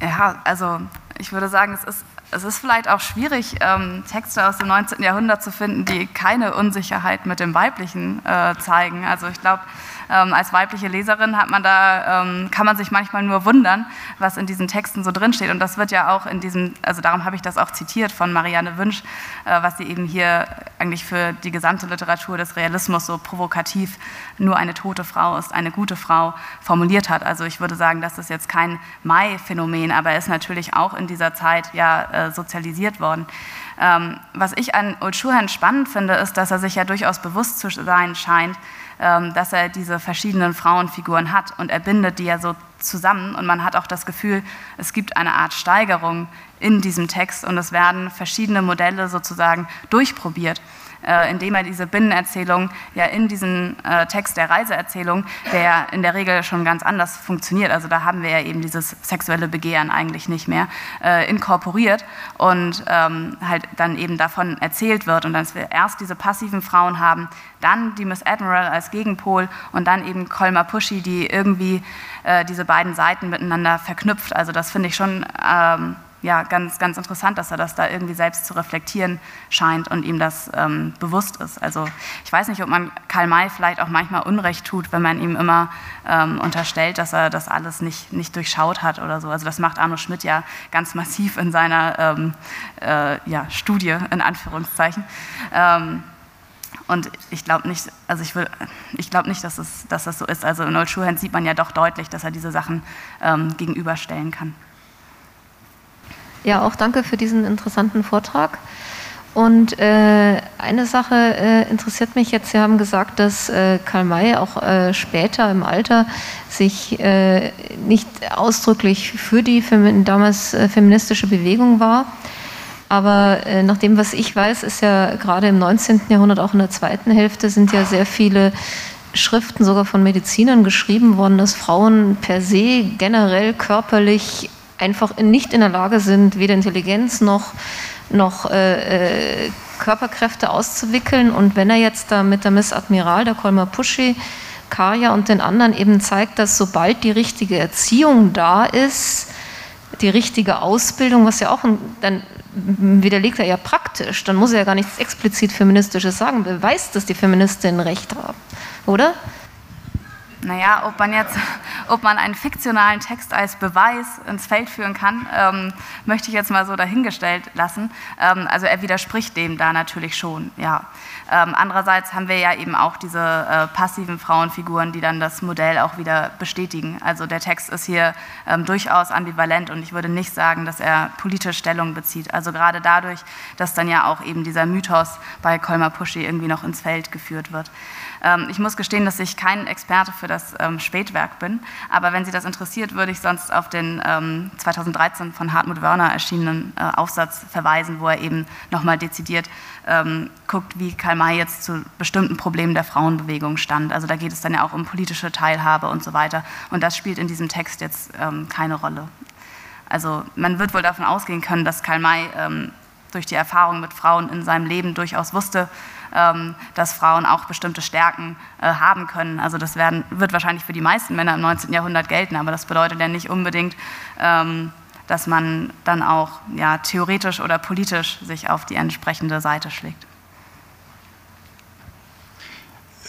Ja, also ich würde sagen, es ist es ist vielleicht auch schwierig, ähm, Texte aus dem 19. Jahrhundert zu finden, die keine Unsicherheit mit dem Weiblichen äh, zeigen. Also ich glaube, ähm, als weibliche Leserin hat man da, ähm, kann man sich manchmal nur wundern, was in diesen Texten so drinsteht. Und das wird ja auch in diesem, also darum habe ich das auch zitiert von Marianne Wünsch, äh, was sie eben hier eigentlich für die gesamte Literatur des Realismus so provokativ nur eine tote Frau ist eine gute Frau formuliert hat. Also ich würde sagen, das ist jetzt kein Mai-Phänomen, aber er ist natürlich auch in dieser Zeit ja äh, sozialisiert worden. Ähm, was ich an Old Schuhan spannend finde, ist, dass er sich ja durchaus bewusst zu sein scheint, ähm, dass er diese verschiedenen Frauenfiguren hat und er bindet die ja so zusammen und man hat auch das Gefühl, es gibt eine Art Steigerung in diesem Text und es werden verschiedene Modelle sozusagen durchprobiert indem er diese Binnenerzählung ja in diesen äh, Text der Reiseerzählung, der in der Regel schon ganz anders funktioniert, also da haben wir ja eben dieses sexuelle Begehren eigentlich nicht mehr, äh, inkorporiert und ähm, halt dann eben davon erzählt wird und dass wir erst diese passiven Frauen haben, dann die Miss Admiral als Gegenpol und dann eben Kolma Pushy, die irgendwie äh, diese beiden Seiten miteinander verknüpft. Also das finde ich schon ähm, ja, ganz, ganz interessant, dass er das da irgendwie selbst zu reflektieren scheint und ihm das ähm, bewusst ist. Also ich weiß nicht, ob man Karl May vielleicht auch manchmal Unrecht tut, wenn man ihm immer ähm, unterstellt, dass er das alles nicht, nicht durchschaut hat oder so. Also das macht Arno Schmidt ja ganz massiv in seiner ähm, äh, ja, Studie, in Anführungszeichen. Ähm, und ich glaube nicht, also ich will, ich glaube nicht, dass, es, dass das so ist. Also in Old Schuhand sieht man ja doch deutlich, dass er diese Sachen ähm, gegenüberstellen kann. Ja, auch danke für diesen interessanten Vortrag. Und äh, eine Sache äh, interessiert mich jetzt. Sie haben gesagt, dass äh, Karl May auch äh, später im Alter sich äh, nicht ausdrücklich für die Femi damals äh, feministische Bewegung war. Aber nach dem, was ich weiß, ist ja gerade im 19. Jahrhundert, auch in der zweiten Hälfte, sind ja sehr viele Schriften sogar von Medizinern geschrieben worden, dass Frauen per se generell körperlich einfach nicht in der Lage sind, weder Intelligenz noch noch äh, äh, Körperkräfte auszuwickeln. Und wenn er jetzt da mit der Miss Admiral, der Kolmar Puschi, Kaya und den anderen eben zeigt, dass sobald die richtige Erziehung da ist, die richtige Ausbildung, was ja auch, ein, dann widerlegt er ja praktisch, dann muss er ja gar nichts explizit Feministisches sagen, beweist, dass die Feministinnen Recht haben, oder? Naja, ob man jetzt, ob man einen fiktionalen Text als Beweis ins Feld führen kann, ähm, möchte ich jetzt mal so dahingestellt lassen. Ähm, also er widerspricht dem da natürlich schon, ja. Ähm, andererseits haben wir ja eben auch diese äh, passiven Frauenfiguren, die dann das Modell auch wieder bestätigen. Also der Text ist hier ähm, durchaus ambivalent und ich würde nicht sagen, dass er politisch Stellung bezieht. Also gerade dadurch, dass dann ja auch eben dieser Mythos bei Kolmar Puschi irgendwie noch ins Feld geführt wird. Ähm, ich muss gestehen, dass ich kein Experte für das ähm, Spätwerk bin, aber wenn Sie das interessiert, würde ich sonst auf den 2013 ähm, von Hartmut Wörner erschienenen äh, Aufsatz verweisen, wo er eben nochmal dezidiert guckt, wie Karl May jetzt zu bestimmten Problemen der Frauenbewegung stand. Also da geht es dann ja auch um politische Teilhabe und so weiter. Und das spielt in diesem Text jetzt keine Rolle. Also man wird wohl davon ausgehen können, dass Karl May durch die Erfahrung mit Frauen in seinem Leben durchaus wusste, dass Frauen auch bestimmte Stärken äh, haben können. Also das werden, wird wahrscheinlich für die meisten Männer im 19. Jahrhundert gelten, aber das bedeutet ja nicht unbedingt, ähm, dass man dann auch ja, theoretisch oder politisch sich auf die entsprechende Seite schlägt.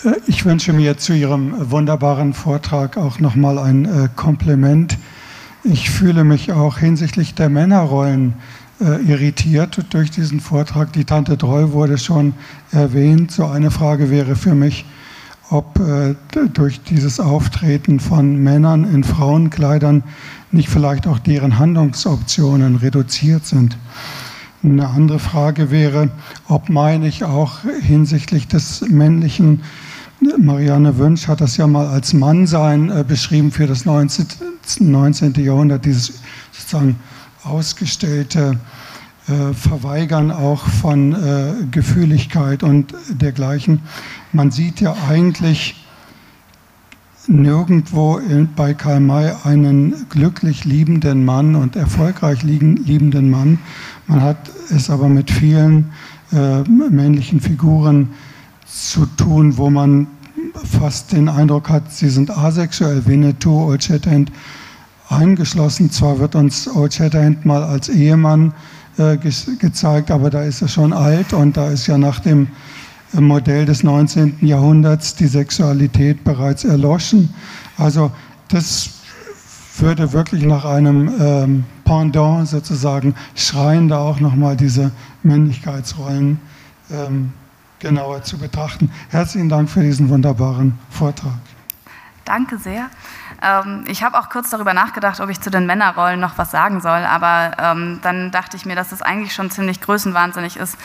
Äh, ich wünsche mir zu Ihrem wunderbaren Vortrag auch nochmal ein äh, Kompliment. Ich fühle mich auch hinsichtlich der Männerrollen äh, irritiert durch diesen Vortrag. Die Tante Treu wurde schon erwähnt. So eine Frage wäre für mich, ob äh, durch dieses Auftreten von Männern in Frauenkleidern nicht vielleicht auch deren Handlungsoptionen reduziert sind. Eine andere Frage wäre, ob meine ich auch hinsichtlich des männlichen, Marianne Wünsch hat das ja mal als Mannsein äh, beschrieben für das 19. 19. Jahrhundert, dieses sozusagen ausgestellte äh, Verweigern auch von äh, Gefühligkeit und dergleichen. Man sieht ja eigentlich nirgendwo bei Karl May einen glücklich liebenden Mann und erfolgreich liebenden Mann. Man hat es aber mit vielen äh, männlichen Figuren zu tun, wo man fast den Eindruck hat, sie sind asexuell. Winnetou, Old Shatterhand eingeschlossen. Zwar wird uns Old Shatterhand mal als Ehemann äh, ge gezeigt, aber da ist er schon alt und da ist ja nach dem äh, Modell des 19. Jahrhunderts die Sexualität bereits erloschen. Also das würde wirklich nach einem ähm, Pendant sozusagen schreien, da auch nochmal diese Männlichkeitsrollen ähm, genauer zu betrachten. Herzlichen Dank für diesen wunderbaren Vortrag. Danke sehr. Ähm, ich habe auch kurz darüber nachgedacht, ob ich zu den Männerrollen noch was sagen soll, aber ähm, dann dachte ich mir, dass es eigentlich schon ziemlich größenwahnsinnig ist,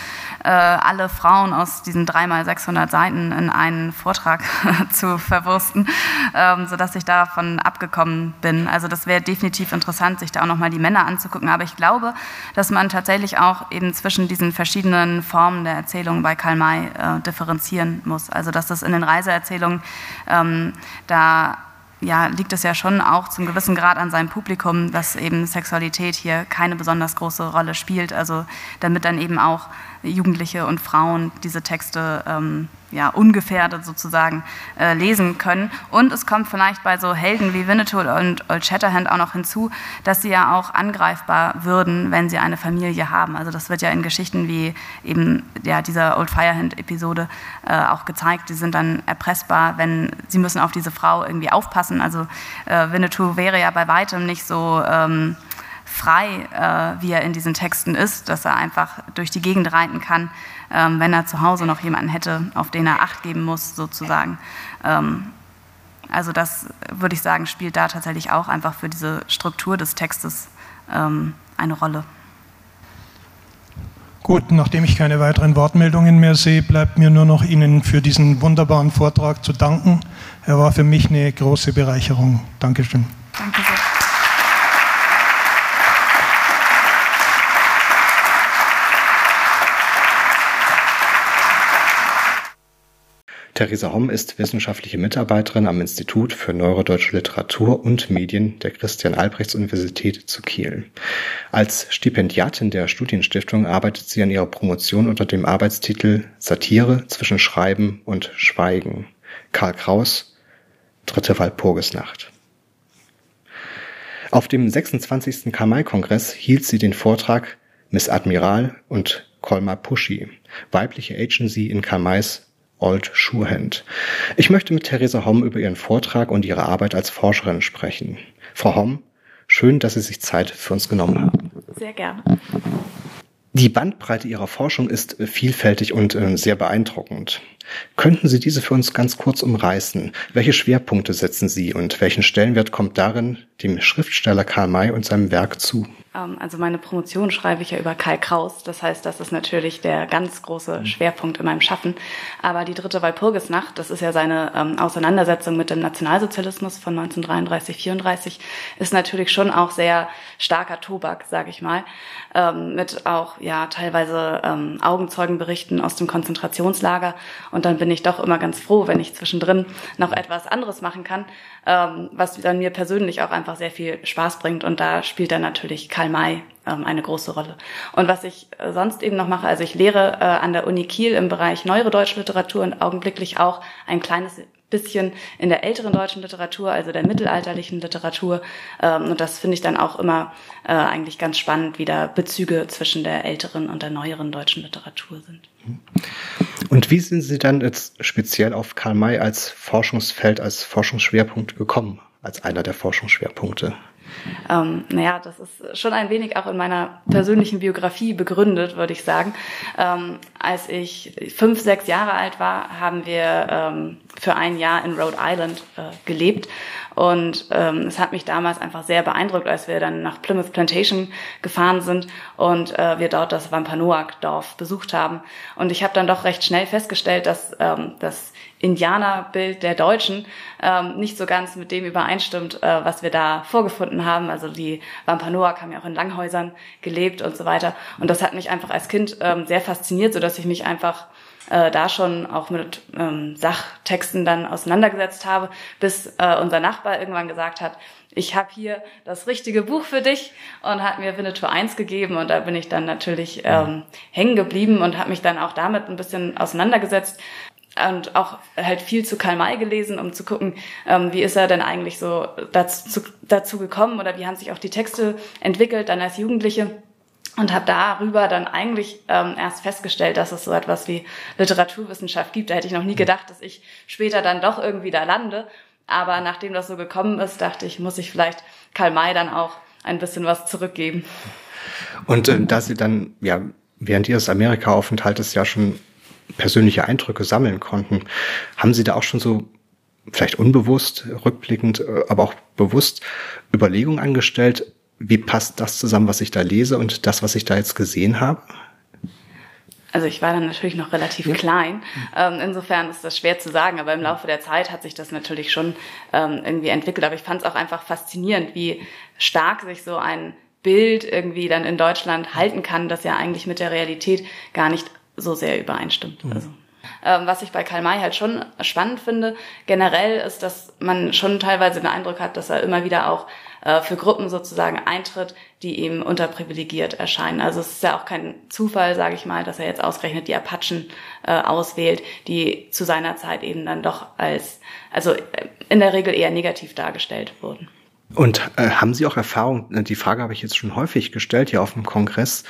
äh, alle Frauen aus diesen dreimal 600 Seiten in einen Vortrag zu verwursten, ähm, sodass ich davon abgekommen bin. Also das wäre definitiv interessant, sich da auch nochmal die Männer anzugucken, aber ich glaube, dass man tatsächlich auch eben zwischen diesen verschiedenen Formen der Erzählung bei Karl May äh, differenzieren muss. Also dass das in den Reiseerzählungen ähm, da ja, liegt es ja schon auch zum gewissen Grad an seinem Publikum, dass eben Sexualität hier keine besonders große Rolle spielt. Also damit dann eben auch Jugendliche und Frauen diese Texte ähm, ja, ungefährdet sozusagen äh, lesen können. Und es kommt vielleicht bei so Helden wie Winnetou und Old Shatterhand auch noch hinzu, dass sie ja auch angreifbar würden, wenn sie eine Familie haben. Also das wird ja in Geschichten wie eben ja, dieser Old Firehand-Episode äh, auch gezeigt. Die sind dann erpressbar, wenn sie müssen auf diese Frau irgendwie aufpassen. Also äh, Winnetou wäre ja bei weitem nicht so... Ähm, frei, äh, wie er in diesen Texten ist, dass er einfach durch die Gegend reiten kann, ähm, wenn er zu Hause noch jemanden hätte, auf den er Acht geben muss, sozusagen. Ähm, also das würde ich sagen, spielt da tatsächlich auch einfach für diese Struktur des Textes ähm, eine Rolle. Gut, nachdem ich keine weiteren Wortmeldungen mehr sehe, bleibt mir nur noch Ihnen für diesen wunderbaren Vortrag zu danken. Er war für mich eine große Bereicherung. Dankeschön. Danke sehr. Theresa Homm ist wissenschaftliche Mitarbeiterin am Institut für Neurodeutsche Literatur und Medien der Christian-Albrechts-Universität zu Kiel. Als Stipendiatin der Studienstiftung arbeitet sie an ihrer Promotion unter dem Arbeitstitel Satire zwischen Schreiben und Schweigen. Karl Kraus, Dritte Walpurgisnacht. Auf dem 26. Karl-May-Kongress hielt sie den Vortrag Miss Admiral und Colma Pushy, weibliche Agency in Karl-Mays Old Surehand. Ich möchte mit Theresa Homm über ihren Vortrag und ihre Arbeit als Forscherin sprechen. Frau Homm, schön, dass Sie sich Zeit für uns genommen haben. Sehr gerne. Die Bandbreite Ihrer Forschung ist vielfältig und äh, sehr beeindruckend. Könnten Sie diese für uns ganz kurz umreißen? Welche Schwerpunkte setzen Sie und welchen Stellenwert kommt darin dem Schriftsteller Karl May und seinem Werk zu? Ähm, also meine Promotion schreibe ich ja über Karl Kraus. Das heißt, das ist natürlich der ganz große mhm. Schwerpunkt in meinem Schaffen. Aber die dritte Walpurgisnacht, das ist ja seine ähm, Auseinandersetzung mit dem Nationalsozialismus von 1933, 34, ist natürlich schon auch sehr starker Tobak, sage ich mal. Ähm, mit auch ja teilweise ähm, Augenzeugenberichten aus dem Konzentrationslager. Und dann bin ich doch immer ganz froh, wenn ich zwischendrin noch etwas anderes machen kann, ähm, was dann mir persönlich auch einfach sehr viel Spaß bringt. Und da spielt dann natürlich Karl May ähm, eine große Rolle. Und was ich äh, sonst eben noch mache, also ich lehre äh, an der Uni Kiel im Bereich Neuere Deutsche Literatur und augenblicklich auch ein kleines bisschen in der älteren deutschen Literatur, also der mittelalterlichen Literatur. Ähm, und das finde ich dann auch immer äh, eigentlich ganz spannend, wie da Bezüge zwischen der älteren und der neueren deutschen Literatur sind. Und wie sind Sie dann jetzt speziell auf Karl May als Forschungsfeld, als Forschungsschwerpunkt gekommen, als einer der Forschungsschwerpunkte? Ähm, naja, das ist schon ein wenig auch in meiner persönlichen Biografie begründet, würde ich sagen. Ähm, als ich fünf, sechs Jahre alt war, haben wir ähm, für ein Jahr in Rhode Island äh, gelebt. Und ähm, es hat mich damals einfach sehr beeindruckt, als wir dann nach Plymouth Plantation gefahren sind und äh, wir dort das Wampanoag-Dorf besucht haben. Und ich habe dann doch recht schnell festgestellt, dass ähm, das Indianerbild der Deutschen ähm, nicht so ganz mit dem übereinstimmt, äh, was wir da vorgefunden haben. Also die Wampanoag haben ja auch in Langhäusern gelebt und so weiter. Und das hat mich einfach als Kind ähm, sehr fasziniert, so dass ich mich einfach äh, da schon auch mit ähm, Sachtexten dann auseinandergesetzt habe, bis äh, unser Nachbar irgendwann gesagt hat, ich habe hier das richtige Buch für dich und hat mir Winnetou 1 gegeben und da bin ich dann natürlich ähm, hängen geblieben und habe mich dann auch damit ein bisschen auseinandergesetzt und auch halt viel zu Karl May gelesen, um zu gucken, ähm, wie ist er denn eigentlich so dazu, dazu gekommen oder wie haben sich auch die Texte entwickelt dann als Jugendliche und habe darüber dann eigentlich ähm, erst festgestellt, dass es so etwas wie Literaturwissenschaft gibt. Da hätte ich noch nie gedacht, dass ich später dann doch irgendwie da lande. Aber nachdem das so gekommen ist, dachte ich, muss ich vielleicht Karl May dann auch ein bisschen was zurückgeben. Und äh, da Sie dann ja während Ihres Amerika-Aufenthaltes ja schon persönliche Eindrücke sammeln konnten. Haben Sie da auch schon so vielleicht unbewusst, rückblickend, äh, aber auch bewusst Überlegungen angestellt, wie passt das zusammen, was ich da lese und das, was ich da jetzt gesehen habe? Also ich war dann natürlich noch relativ ja. klein. Ähm, insofern ist das schwer zu sagen, aber im Laufe der Zeit hat sich das natürlich schon ähm, irgendwie entwickelt. Aber ich fand es auch einfach faszinierend, wie stark sich so ein Bild irgendwie dann in Deutschland halten kann, das ja eigentlich mit der Realität gar nicht so sehr übereinstimmt. Mhm. Also. Ähm, was ich bei Karl May halt schon spannend finde, generell ist, dass man schon teilweise den Eindruck hat, dass er immer wieder auch äh, für Gruppen sozusagen eintritt, die ihm unterprivilegiert erscheinen. Also es ist ja auch kein Zufall, sage ich mal, dass er jetzt ausgerechnet die Apachen äh, auswählt, die zu seiner Zeit eben dann doch als, also äh, in der Regel eher negativ dargestellt wurden. Und äh, haben Sie auch Erfahrung, die Frage habe ich jetzt schon häufig gestellt hier auf dem Kongress,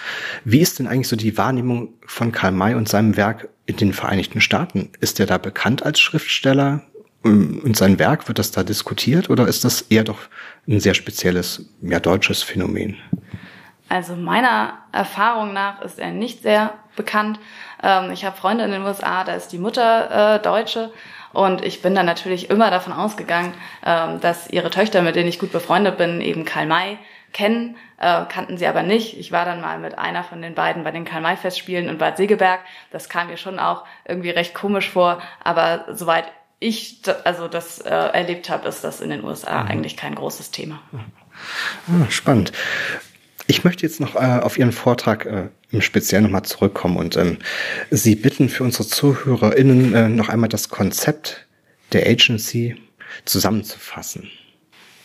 wie ist denn eigentlich so die Wahrnehmung von Karl May und seinem Werk in den Vereinigten Staaten? Ist er da bekannt als Schriftsteller ähm, und sein Werk, wird das da diskutiert oder ist das eher doch ein sehr spezielles, ja, deutsches Phänomen? Also meiner Erfahrung nach ist er nicht sehr bekannt. Ähm, ich habe Freunde in den USA, da ist die Mutter äh, Deutsche Und ich bin dann natürlich immer davon ausgegangen, ähm, dass ihre Töchter, mit denen ich gut befreundet bin, eben Karl May kennen, äh, kannten sie aber nicht. Ich war dann mal mit einer von den beiden bei den Karl-May-Festspielen in Bad Segeberg. Das kam mir schon auch irgendwie recht komisch vor, aber soweit ich also das äh, erlebt habe, ist das in den USA mhm. eigentlich kein großes Thema. Ah, spannend. Ich möchte jetzt noch äh, auf Ihren Vortrag äh, im Speziellen nochmal zurückkommen und ähm, Sie bitten für unsere ZuhörerInnen äh, noch einmal das Konzept der Agency zusammenzufassen.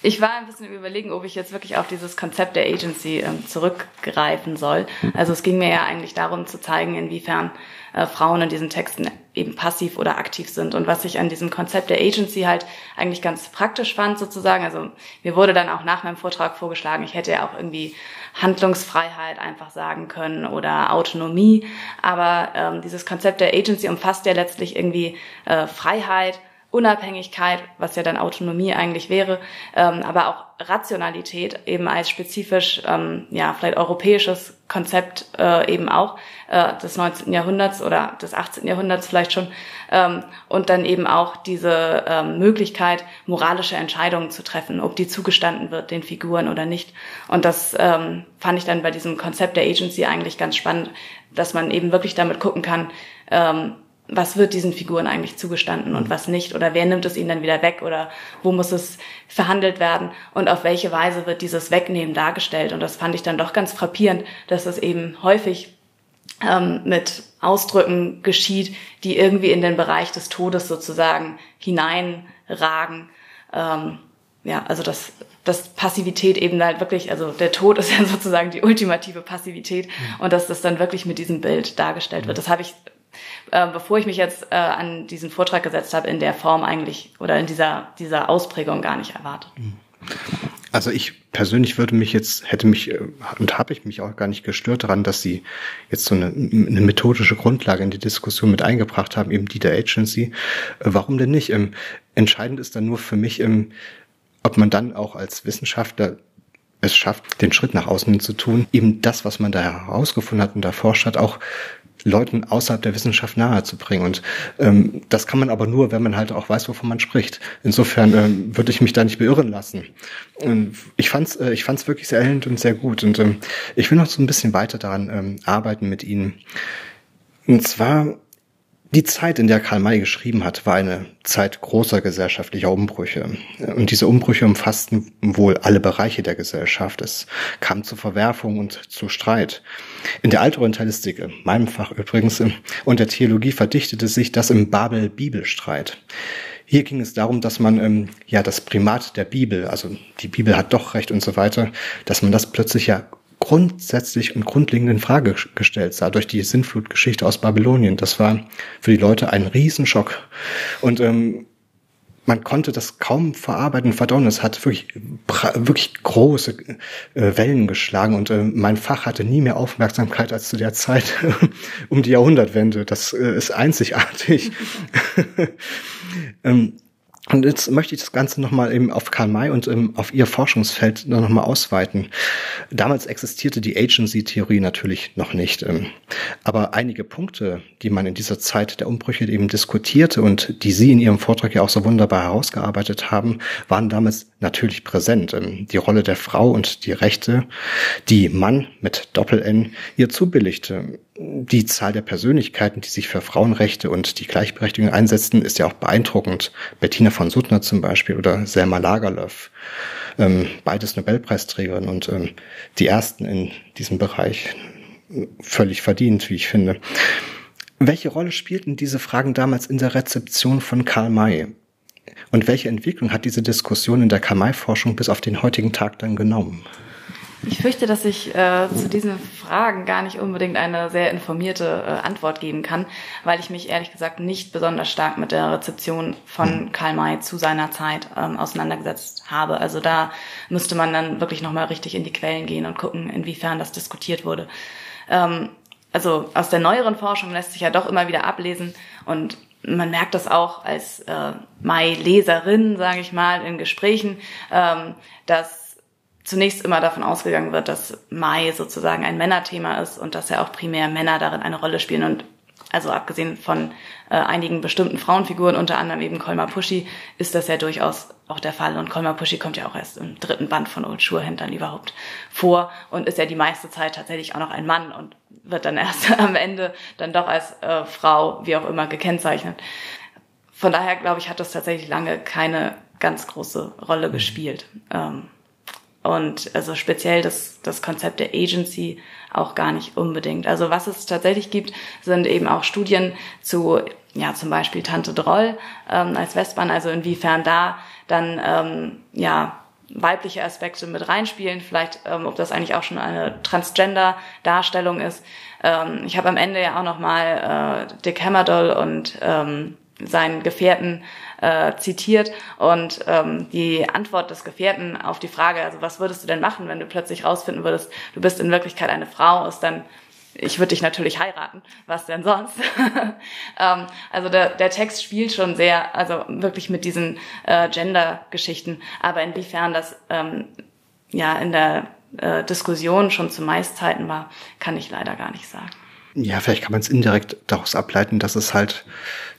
Ich war ein bisschen überlegen, ob ich jetzt wirklich auf dieses Konzept der Agency ähm, zurückgreifen soll. Also es ging mir ja eigentlich darum zu zeigen, inwiefern äh, Frauen in diesen Texten eben passiv oder aktiv sind. Und was ich an diesem Konzept der Agency halt eigentlich ganz praktisch fand sozusagen, also mir wurde dann auch nach meinem Vortrag vorgeschlagen, ich hätte ja auch irgendwie Handlungsfreiheit einfach sagen können oder Autonomie. Aber ähm, dieses Konzept der Agency umfasst ja letztlich irgendwie äh, Freiheit, Unabhängigkeit, was ja dann Autonomie eigentlich wäre, ähm, aber auch Rationalität eben als spezifisch, ähm, ja, vielleicht europäisches Konzept äh, eben auch äh, des 19. Jahrhunderts oder des 18. Jahrhunderts vielleicht schon ähm, und dann eben auch diese ähm, Möglichkeit, moralische Entscheidungen zu treffen, ob die zugestanden wird den Figuren oder nicht. Und das ähm, fand ich dann bei diesem Konzept der Agency eigentlich ganz spannend, dass man eben wirklich damit gucken kann, ähm, was wird diesen Figuren eigentlich zugestanden und was nicht oder wer nimmt es ihnen dann wieder weg oder wo muss es verhandelt werden und auf welche Weise wird dieses Wegnehmen dargestellt und das fand ich dann doch ganz frappierend, dass es eben häufig ähm, mit Ausdrücken geschieht, die irgendwie in den Bereich des Todes sozusagen hineinragen. Ähm, ja, also das, das Passivität eben halt wirklich, also der Tod ist ja sozusagen die ultimative Passivität mhm. und dass das dann wirklich mit diesem Bild dargestellt wird. Das habe ich äh, bevor ich mich jetzt äh, an diesen Vortrag gesetzt habe, in der Form eigentlich oder in dieser, dieser Ausprägung gar nicht erwartet. Also ich persönlich würde mich jetzt, hätte mich äh, und habe ich mich auch gar nicht gestört daran, dass Sie jetzt so eine, eine methodische Grundlage in die Diskussion mit eingebracht haben, eben die der Agency. Äh, warum denn nicht? Ähm, entscheidend ist dann nur für mich, ähm, ob man dann auch als Wissenschaftler es schafft, den Schritt nach außen zu tun, eben das, was man da herausgefunden hat und erforscht hat, auch Leuten außerhalb der Wissenschaft nahezubringen. Und ähm, das kann man aber nur, wenn man halt auch weiß, wovon man spricht. Insofern ähm, würde ich mich da nicht beirren lassen. Und ich fand's, äh, ich fand's wirklich sehr erhellend und sehr gut. Und ähm, ich will noch so ein bisschen weiter daran ähm, arbeiten mit Ihnen. Und zwar die Zeit, in der Karl May geschrieben hat, war eine Zeit großer gesellschaftlicher Umbrüche. Und diese Umbrüche umfassten wohl alle Bereiche der Gesellschaft. Es kam zu Verwerfung und zu Streit. In der Altorientalistik, in meinem Fach übrigens, und der Theologie verdichtete sich das im Babel-Bibelstreit. Hier ging es darum, dass man ähm, ja das Primat der Bibel, also die Bibel hat doch recht und so weiter, dass man das plötzlich ja grundsätzlich und grundlegend in Frage gestellt sah durch die Sintflutgeschichte aus Babylonien. Das war für die Leute ein Riesenschock. Und ähm, man konnte das kaum verarbeiten, verdauen. Es hat wirklich, wirklich große äh, Wellen geschlagen und äh, mein Fach hatte nie mehr Aufmerksamkeit als zu der Zeit um die Jahrhundertwende. Das äh, ist einzigartig. und jetzt möchte ich das Ganze nochmal eben auf Karl May und ähm, auf ihr Forschungsfeld nochmal ausweiten. Damals existierte die Agency-Theorie natürlich noch nicht. Ähm, aber einige Punkte, die man in dieser Zeit der Umbrüche eben diskutierte und die Sie in Ihrem Vortrag ja auch so wunderbar herausgearbeitet haben, waren damals natürlich präsent. Ähm, die Rolle der Frau und die Rechte, die Mann mit Doppel-N ihr zubilligte die Zahl der Persönlichkeiten, die sich für Frauenrechte und die Gleichberechtigung einsetzten, ist ja auch beeindruckend. Bettina von Suttner zum Beispiel oder Selma Lagerlöf, ähm, beides Nobelpreisträgerinnen und ähm, die ersten in diesem Bereich völlig verdient, wie ich finde. Welche Rolle spielten diese Fragen damals in der Rezeption von Karl May? Und welche Entwicklung hat diese Diskussion in der Karl May-Forschung bis auf den heutigen Tag dann genommen? Ich fürchte, dass ich äh, zu diesen Fragen gar nicht unbedingt eine sehr informierte äh, Antwort geben kann, weil ich mich ehrlich gesagt nicht besonders stark mit der Rezeption von Karl May zu seiner Zeit ähm, auseinandergesetzt habe. Also da müsste man dann wirklich nochmal richtig in die Quellen gehen und gucken, inwiefern das diskutiert wurde. Ähm, also aus der neueren Forschung lässt sich ja doch immer wieder ablesen und man merkt das auch als äh, Mai-Leserin, sage ich mal, in Gesprächen, ähm, dass zunächst immer davon ausgegangen wird, dass Mai sozusagen ein Männerthema ist und dass ja auch primär Männer darin eine Rolle spielen. Und also abgesehen von äh, einigen bestimmten Frauenfiguren, unter anderem eben Kolmar Pushy, ist das ja durchaus auch der Fall. Und Kolmar Pushy kommt ja auch erst im dritten Band von Old Schurhändlern überhaupt vor und ist ja die meiste Zeit tatsächlich auch noch ein Mann und wird dann erst am Ende dann doch als äh, Frau, wie auch immer, gekennzeichnet. Von daher, glaube ich, hat das tatsächlich lange keine ganz große Rolle gespielt. Ähm, und also speziell das, das Konzept der Agency auch gar nicht unbedingt. Also was es tatsächlich gibt, sind eben auch Studien zu, ja, zum Beispiel Tante Droll ähm, als Westbahn, also inwiefern da dann, ähm, ja, weibliche Aspekte mit reinspielen, vielleicht ähm, ob das eigentlich auch schon eine Transgender-Darstellung ist. Ähm, ich habe am Ende ja auch noch mal äh, Dick Hammerdoll und ähm, seinen Gefährten äh, zitiert und ähm, die Antwort des Gefährten auf die Frage, also was würdest du denn machen, wenn du plötzlich rausfinden würdest, du bist in Wirklichkeit eine Frau, ist dann ich würde dich natürlich heiraten, was denn sonst? ähm, also der, der Text spielt schon sehr, also wirklich mit diesen äh, Gender-Geschichten, aber inwiefern das ähm, ja in der äh, Diskussion schon zu Meistzeiten war, kann ich leider gar nicht sagen. Ja, vielleicht kann man es indirekt daraus ableiten, dass es halt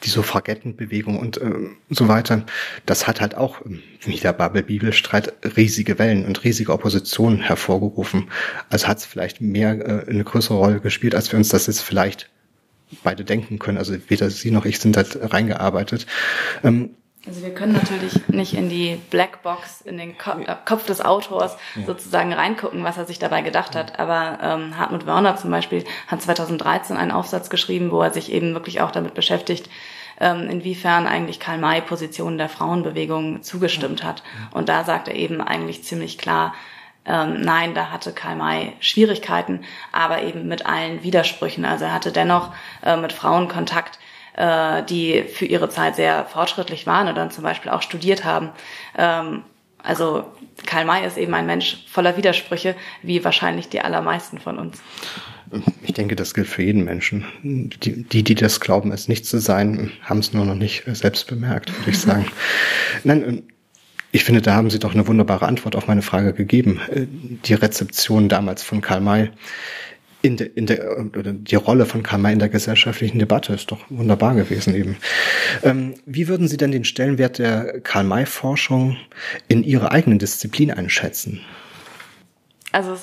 die Suffragettenbewegung und äh, so weiter, das hat halt auch ähm, wie der Babel-Bibelstreit riesige Wellen und riesige Oppositionen hervorgerufen. Also hat es vielleicht mehr äh, eine größere Rolle gespielt, als wir uns das jetzt vielleicht beide denken können. Also weder Sie noch ich sind da reingearbeitet. Ähm, also wir können natürlich nicht in die Blackbox, in den Ko äh, Kopf des Autors ja. sozusagen reingucken, was er sich dabei gedacht hat. Aber ähm, Hartmut Wörner zum Beispiel hat 2013 einen Aufsatz geschrieben, wo er sich eben wirklich auch damit beschäftigt, ähm, inwiefern eigentlich Karl May Positionen der Frauenbewegung zugestimmt hat. Und da sagt er eben eigentlich ziemlich klar, ähm, nein, da hatte Karl May Schwierigkeiten, aber eben mit allen Widersprüchen. Also er hatte dennoch äh, mit Frauen Kontakt, äh, die für ihre Zeit sehr fortschrittlich waren dann zum Beispiel auch studiert haben. Ähm, also Karl May ist eben ein Mensch voller Widersprüche, wie wahrscheinlich die allermeisten von uns. Ich denke, das gilt für jeden Menschen. Die, die, die das glauben, es nicht zu sein, haben es nur noch nicht selbst bemerkt, würde ich sagen. Nein, ich finde, da haben Sie doch eine wunderbare Antwort auf meine Frage gegeben. Die Rezeption damals von Karl May in der, in der, oder die Rolle von May in der gesellschaftlichen Debatte ist doch wunderbar gewesen eben. Ähm, wie würden Sie denn den Stellenwert der Karl-May-Forschung in Ihrer eigenen Disziplin einschätzen? Also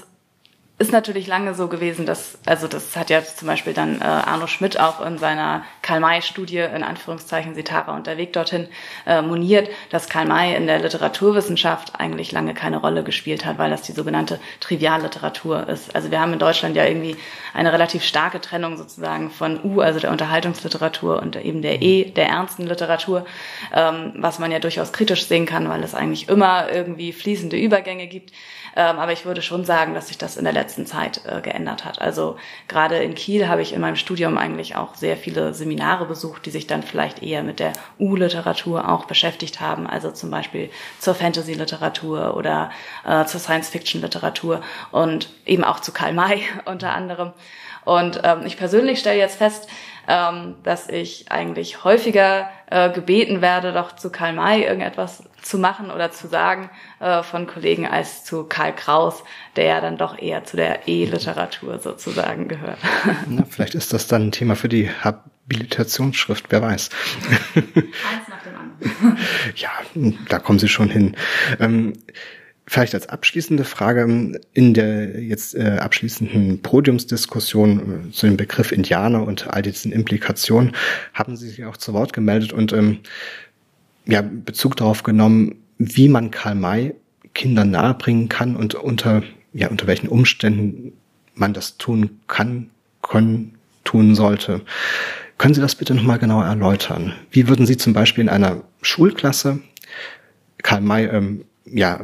ist natürlich lange so gewesen, dass, also das hat ja zum Beispiel dann äh, Arno Schmidt auch in seiner Karl-May-Studie, in Anführungszeichen Sitara und der Weg dorthin, äh, moniert, dass Karl May in der Literaturwissenschaft eigentlich lange keine Rolle gespielt hat, weil das die sogenannte Trivialliteratur ist. Also wir haben in Deutschland ja irgendwie eine relativ starke Trennung sozusagen von U, also der Unterhaltungsliteratur und eben der E, der ernsten Literatur, ähm, was man ja durchaus kritisch sehen kann, weil es eigentlich immer irgendwie fließende Übergänge gibt. Ähm, aber ich würde schon sagen, dass sich das in der letzten Zeit äh, geändert hat. Also gerade in Kiel habe ich in meinem Studium eigentlich auch sehr viele Seminare besucht, die sich dann vielleicht eher mit der U-Literatur auch beschäftigt haben. Also zum Beispiel zur Fantasy-Literatur oder äh, zur Science-Fiction-Literatur und eben auch zu Karl May unter anderem. Und ähm, ich persönlich stelle jetzt fest, ähm, dass ich eigentlich häufiger äh, gebeten werde, doch zu Karl May irgendetwas zu machen oder zu sagen äh, von Kollegen als zu Karl Kraus, der ja dann doch eher zu der E-Literatur sozusagen gehört. Na, vielleicht ist das dann ein Thema für die Habilitationsschrift, wer weiß. Eins nach dem anderen. ja, da kommen Sie schon hin. Ähm, Vielleicht als abschließende Frage in der jetzt äh, abschließenden Podiumsdiskussion äh, zu dem Begriff Indianer und all diesen Implikationen haben Sie sich auch zu Wort gemeldet und ähm, ja, Bezug darauf genommen, wie man Karl May Kindern nahebringen kann und unter, ja, unter welchen Umständen man das tun kann, können, tun sollte. Können Sie das bitte nochmal genauer erläutern? Wie würden Sie zum Beispiel in einer Schulklasse Karl May ähm, ja,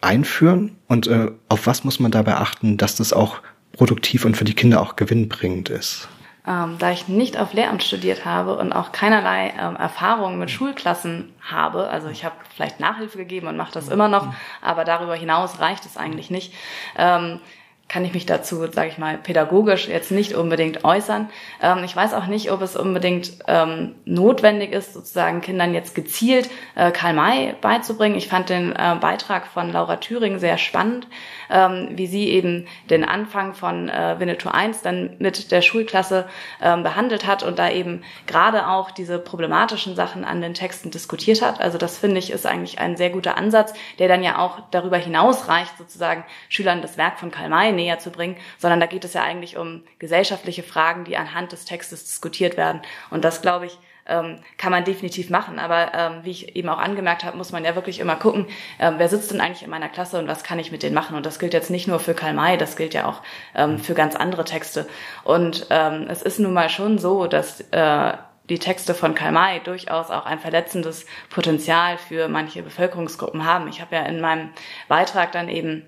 einführen und äh, auf was muss man dabei achten, dass das auch produktiv und für die Kinder auch gewinnbringend ist? Ähm, da ich nicht auf Lehramt studiert habe und auch keinerlei ähm, Erfahrungen mit Schulklassen habe, also ich habe vielleicht Nachhilfe gegeben und mache das immer noch, aber darüber hinaus reicht es eigentlich nicht, ähm, kann ich mich dazu, sage ich mal, pädagogisch jetzt nicht unbedingt äußern. Ähm, ich weiß auch nicht, ob es unbedingt ähm, notwendig ist, sozusagen Kindern jetzt gezielt äh, Karl May beizubringen. Ich fand den äh, Beitrag von Laura Thüring sehr spannend, ähm, wie sie eben den Anfang von äh, Winnetou 1 dann mit der Schulklasse ähm, behandelt hat und da eben gerade auch diese problematischen Sachen an den Texten diskutiert hat. Also das finde ich ist eigentlich ein sehr guter Ansatz, der dann ja auch darüber hinaus reicht, sozusagen Schülern das Werk von Karl May näher zu bringen, sondern da geht es ja eigentlich um gesellschaftliche Fragen, die anhand des Textes diskutiert werden. Und das, glaube ich, ähm, kann man definitiv machen. Aber ähm, wie ich eben auch angemerkt habe, muss man ja wirklich immer gucken, ähm, wer sitzt denn eigentlich in meiner Klasse und was kann ich mit denen machen. Und das gilt jetzt nicht nur für Karl May, das gilt ja auch ähm, für ganz andere Texte. Und ähm, es ist nun mal schon so, dass äh, die Texte von Karl May durchaus auch ein verletzendes Potenzial für manche Bevölkerungsgruppen haben. Ich habe ja in meinem Beitrag dann eben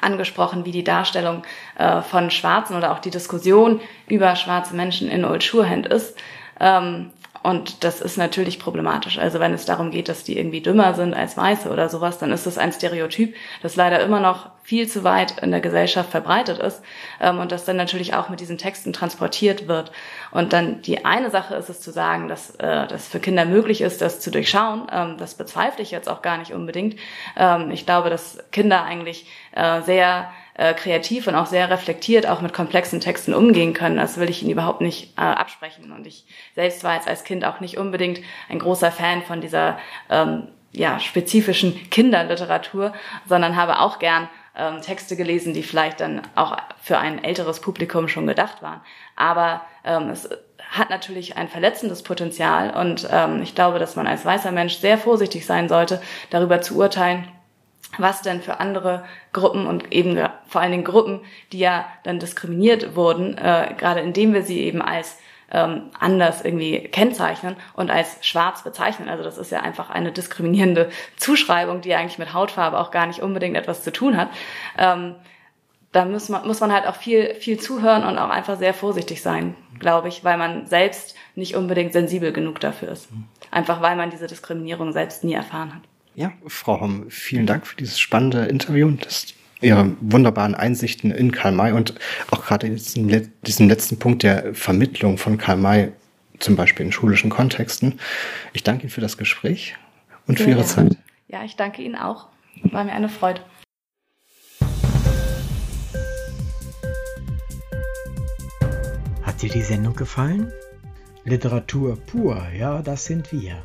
angesprochen, wie die Darstellung äh, von Schwarzen oder auch die Diskussion über schwarze Menschen in Old Surehand ist. Ähm, und das ist natürlich problematisch. Also wenn es darum geht, dass die irgendwie dümmer sind als Weiße oder sowas, dann ist das ein Stereotyp, das leider immer noch viel zu weit in der Gesellschaft verbreitet ist ähm, und das dann natürlich auch mit diesen Texten transportiert wird. Und dann die eine Sache ist es zu sagen, dass äh, das für Kinder möglich ist, das zu durchschauen. Ähm, das bezweifle ich jetzt auch gar nicht unbedingt. Ähm, ich glaube, dass Kinder eigentlich äh, sehr äh, kreativ und auch sehr reflektiert auch mit komplexen Texten umgehen können. Das will ich ihnen überhaupt nicht äh, absprechen. Und ich selbst war jetzt als Kind auch nicht unbedingt ein großer Fan von dieser ähm, ja, spezifischen Kinderliteratur, sondern habe auch gern ähm, Texte gelesen, die vielleicht dann auch für ein älteres Publikum schon gedacht waren. Aber ähm, es hat natürlich ein verletzendes Potenzial und ähm, ich glaube, dass man als weißer Mensch sehr vorsichtig sein sollte, darüber zu urteilen, was denn für andere Gruppen und eben vor allen Dingen Gruppen, die ja dann diskriminiert wurden, äh, gerade indem wir sie eben als ähm, anders irgendwie kennzeichnen und als schwarz bezeichnen. Also das ist ja einfach eine diskriminierende Zuschreibung, die eigentlich mit Hautfarbe auch gar nicht unbedingt etwas zu tun hat. Ähm, da muss man, muss man halt auch viel, viel zuhören und auch einfach sehr vorsichtig sein, glaube ich, weil man selbst nicht unbedingt sensibel genug dafür ist. Einfach weil man diese Diskriminierung selbst nie erfahren hat. Ja, Frau Homm, vielen Dank für dieses spannende Interview und das, Ihre wunderbaren Einsichten in Karl May und auch gerade diesen, diesen letzten Punkt der Vermittlung von Karl May, zum Beispiel in schulischen Kontexten. Ich danke Ihnen für das Gespräch und Sehr für Ihre ja. Zeit. Ja, ich danke Ihnen auch. War mir eine Freude. Hat dir die Sendung gefallen? Literatur pur, ja, das sind wir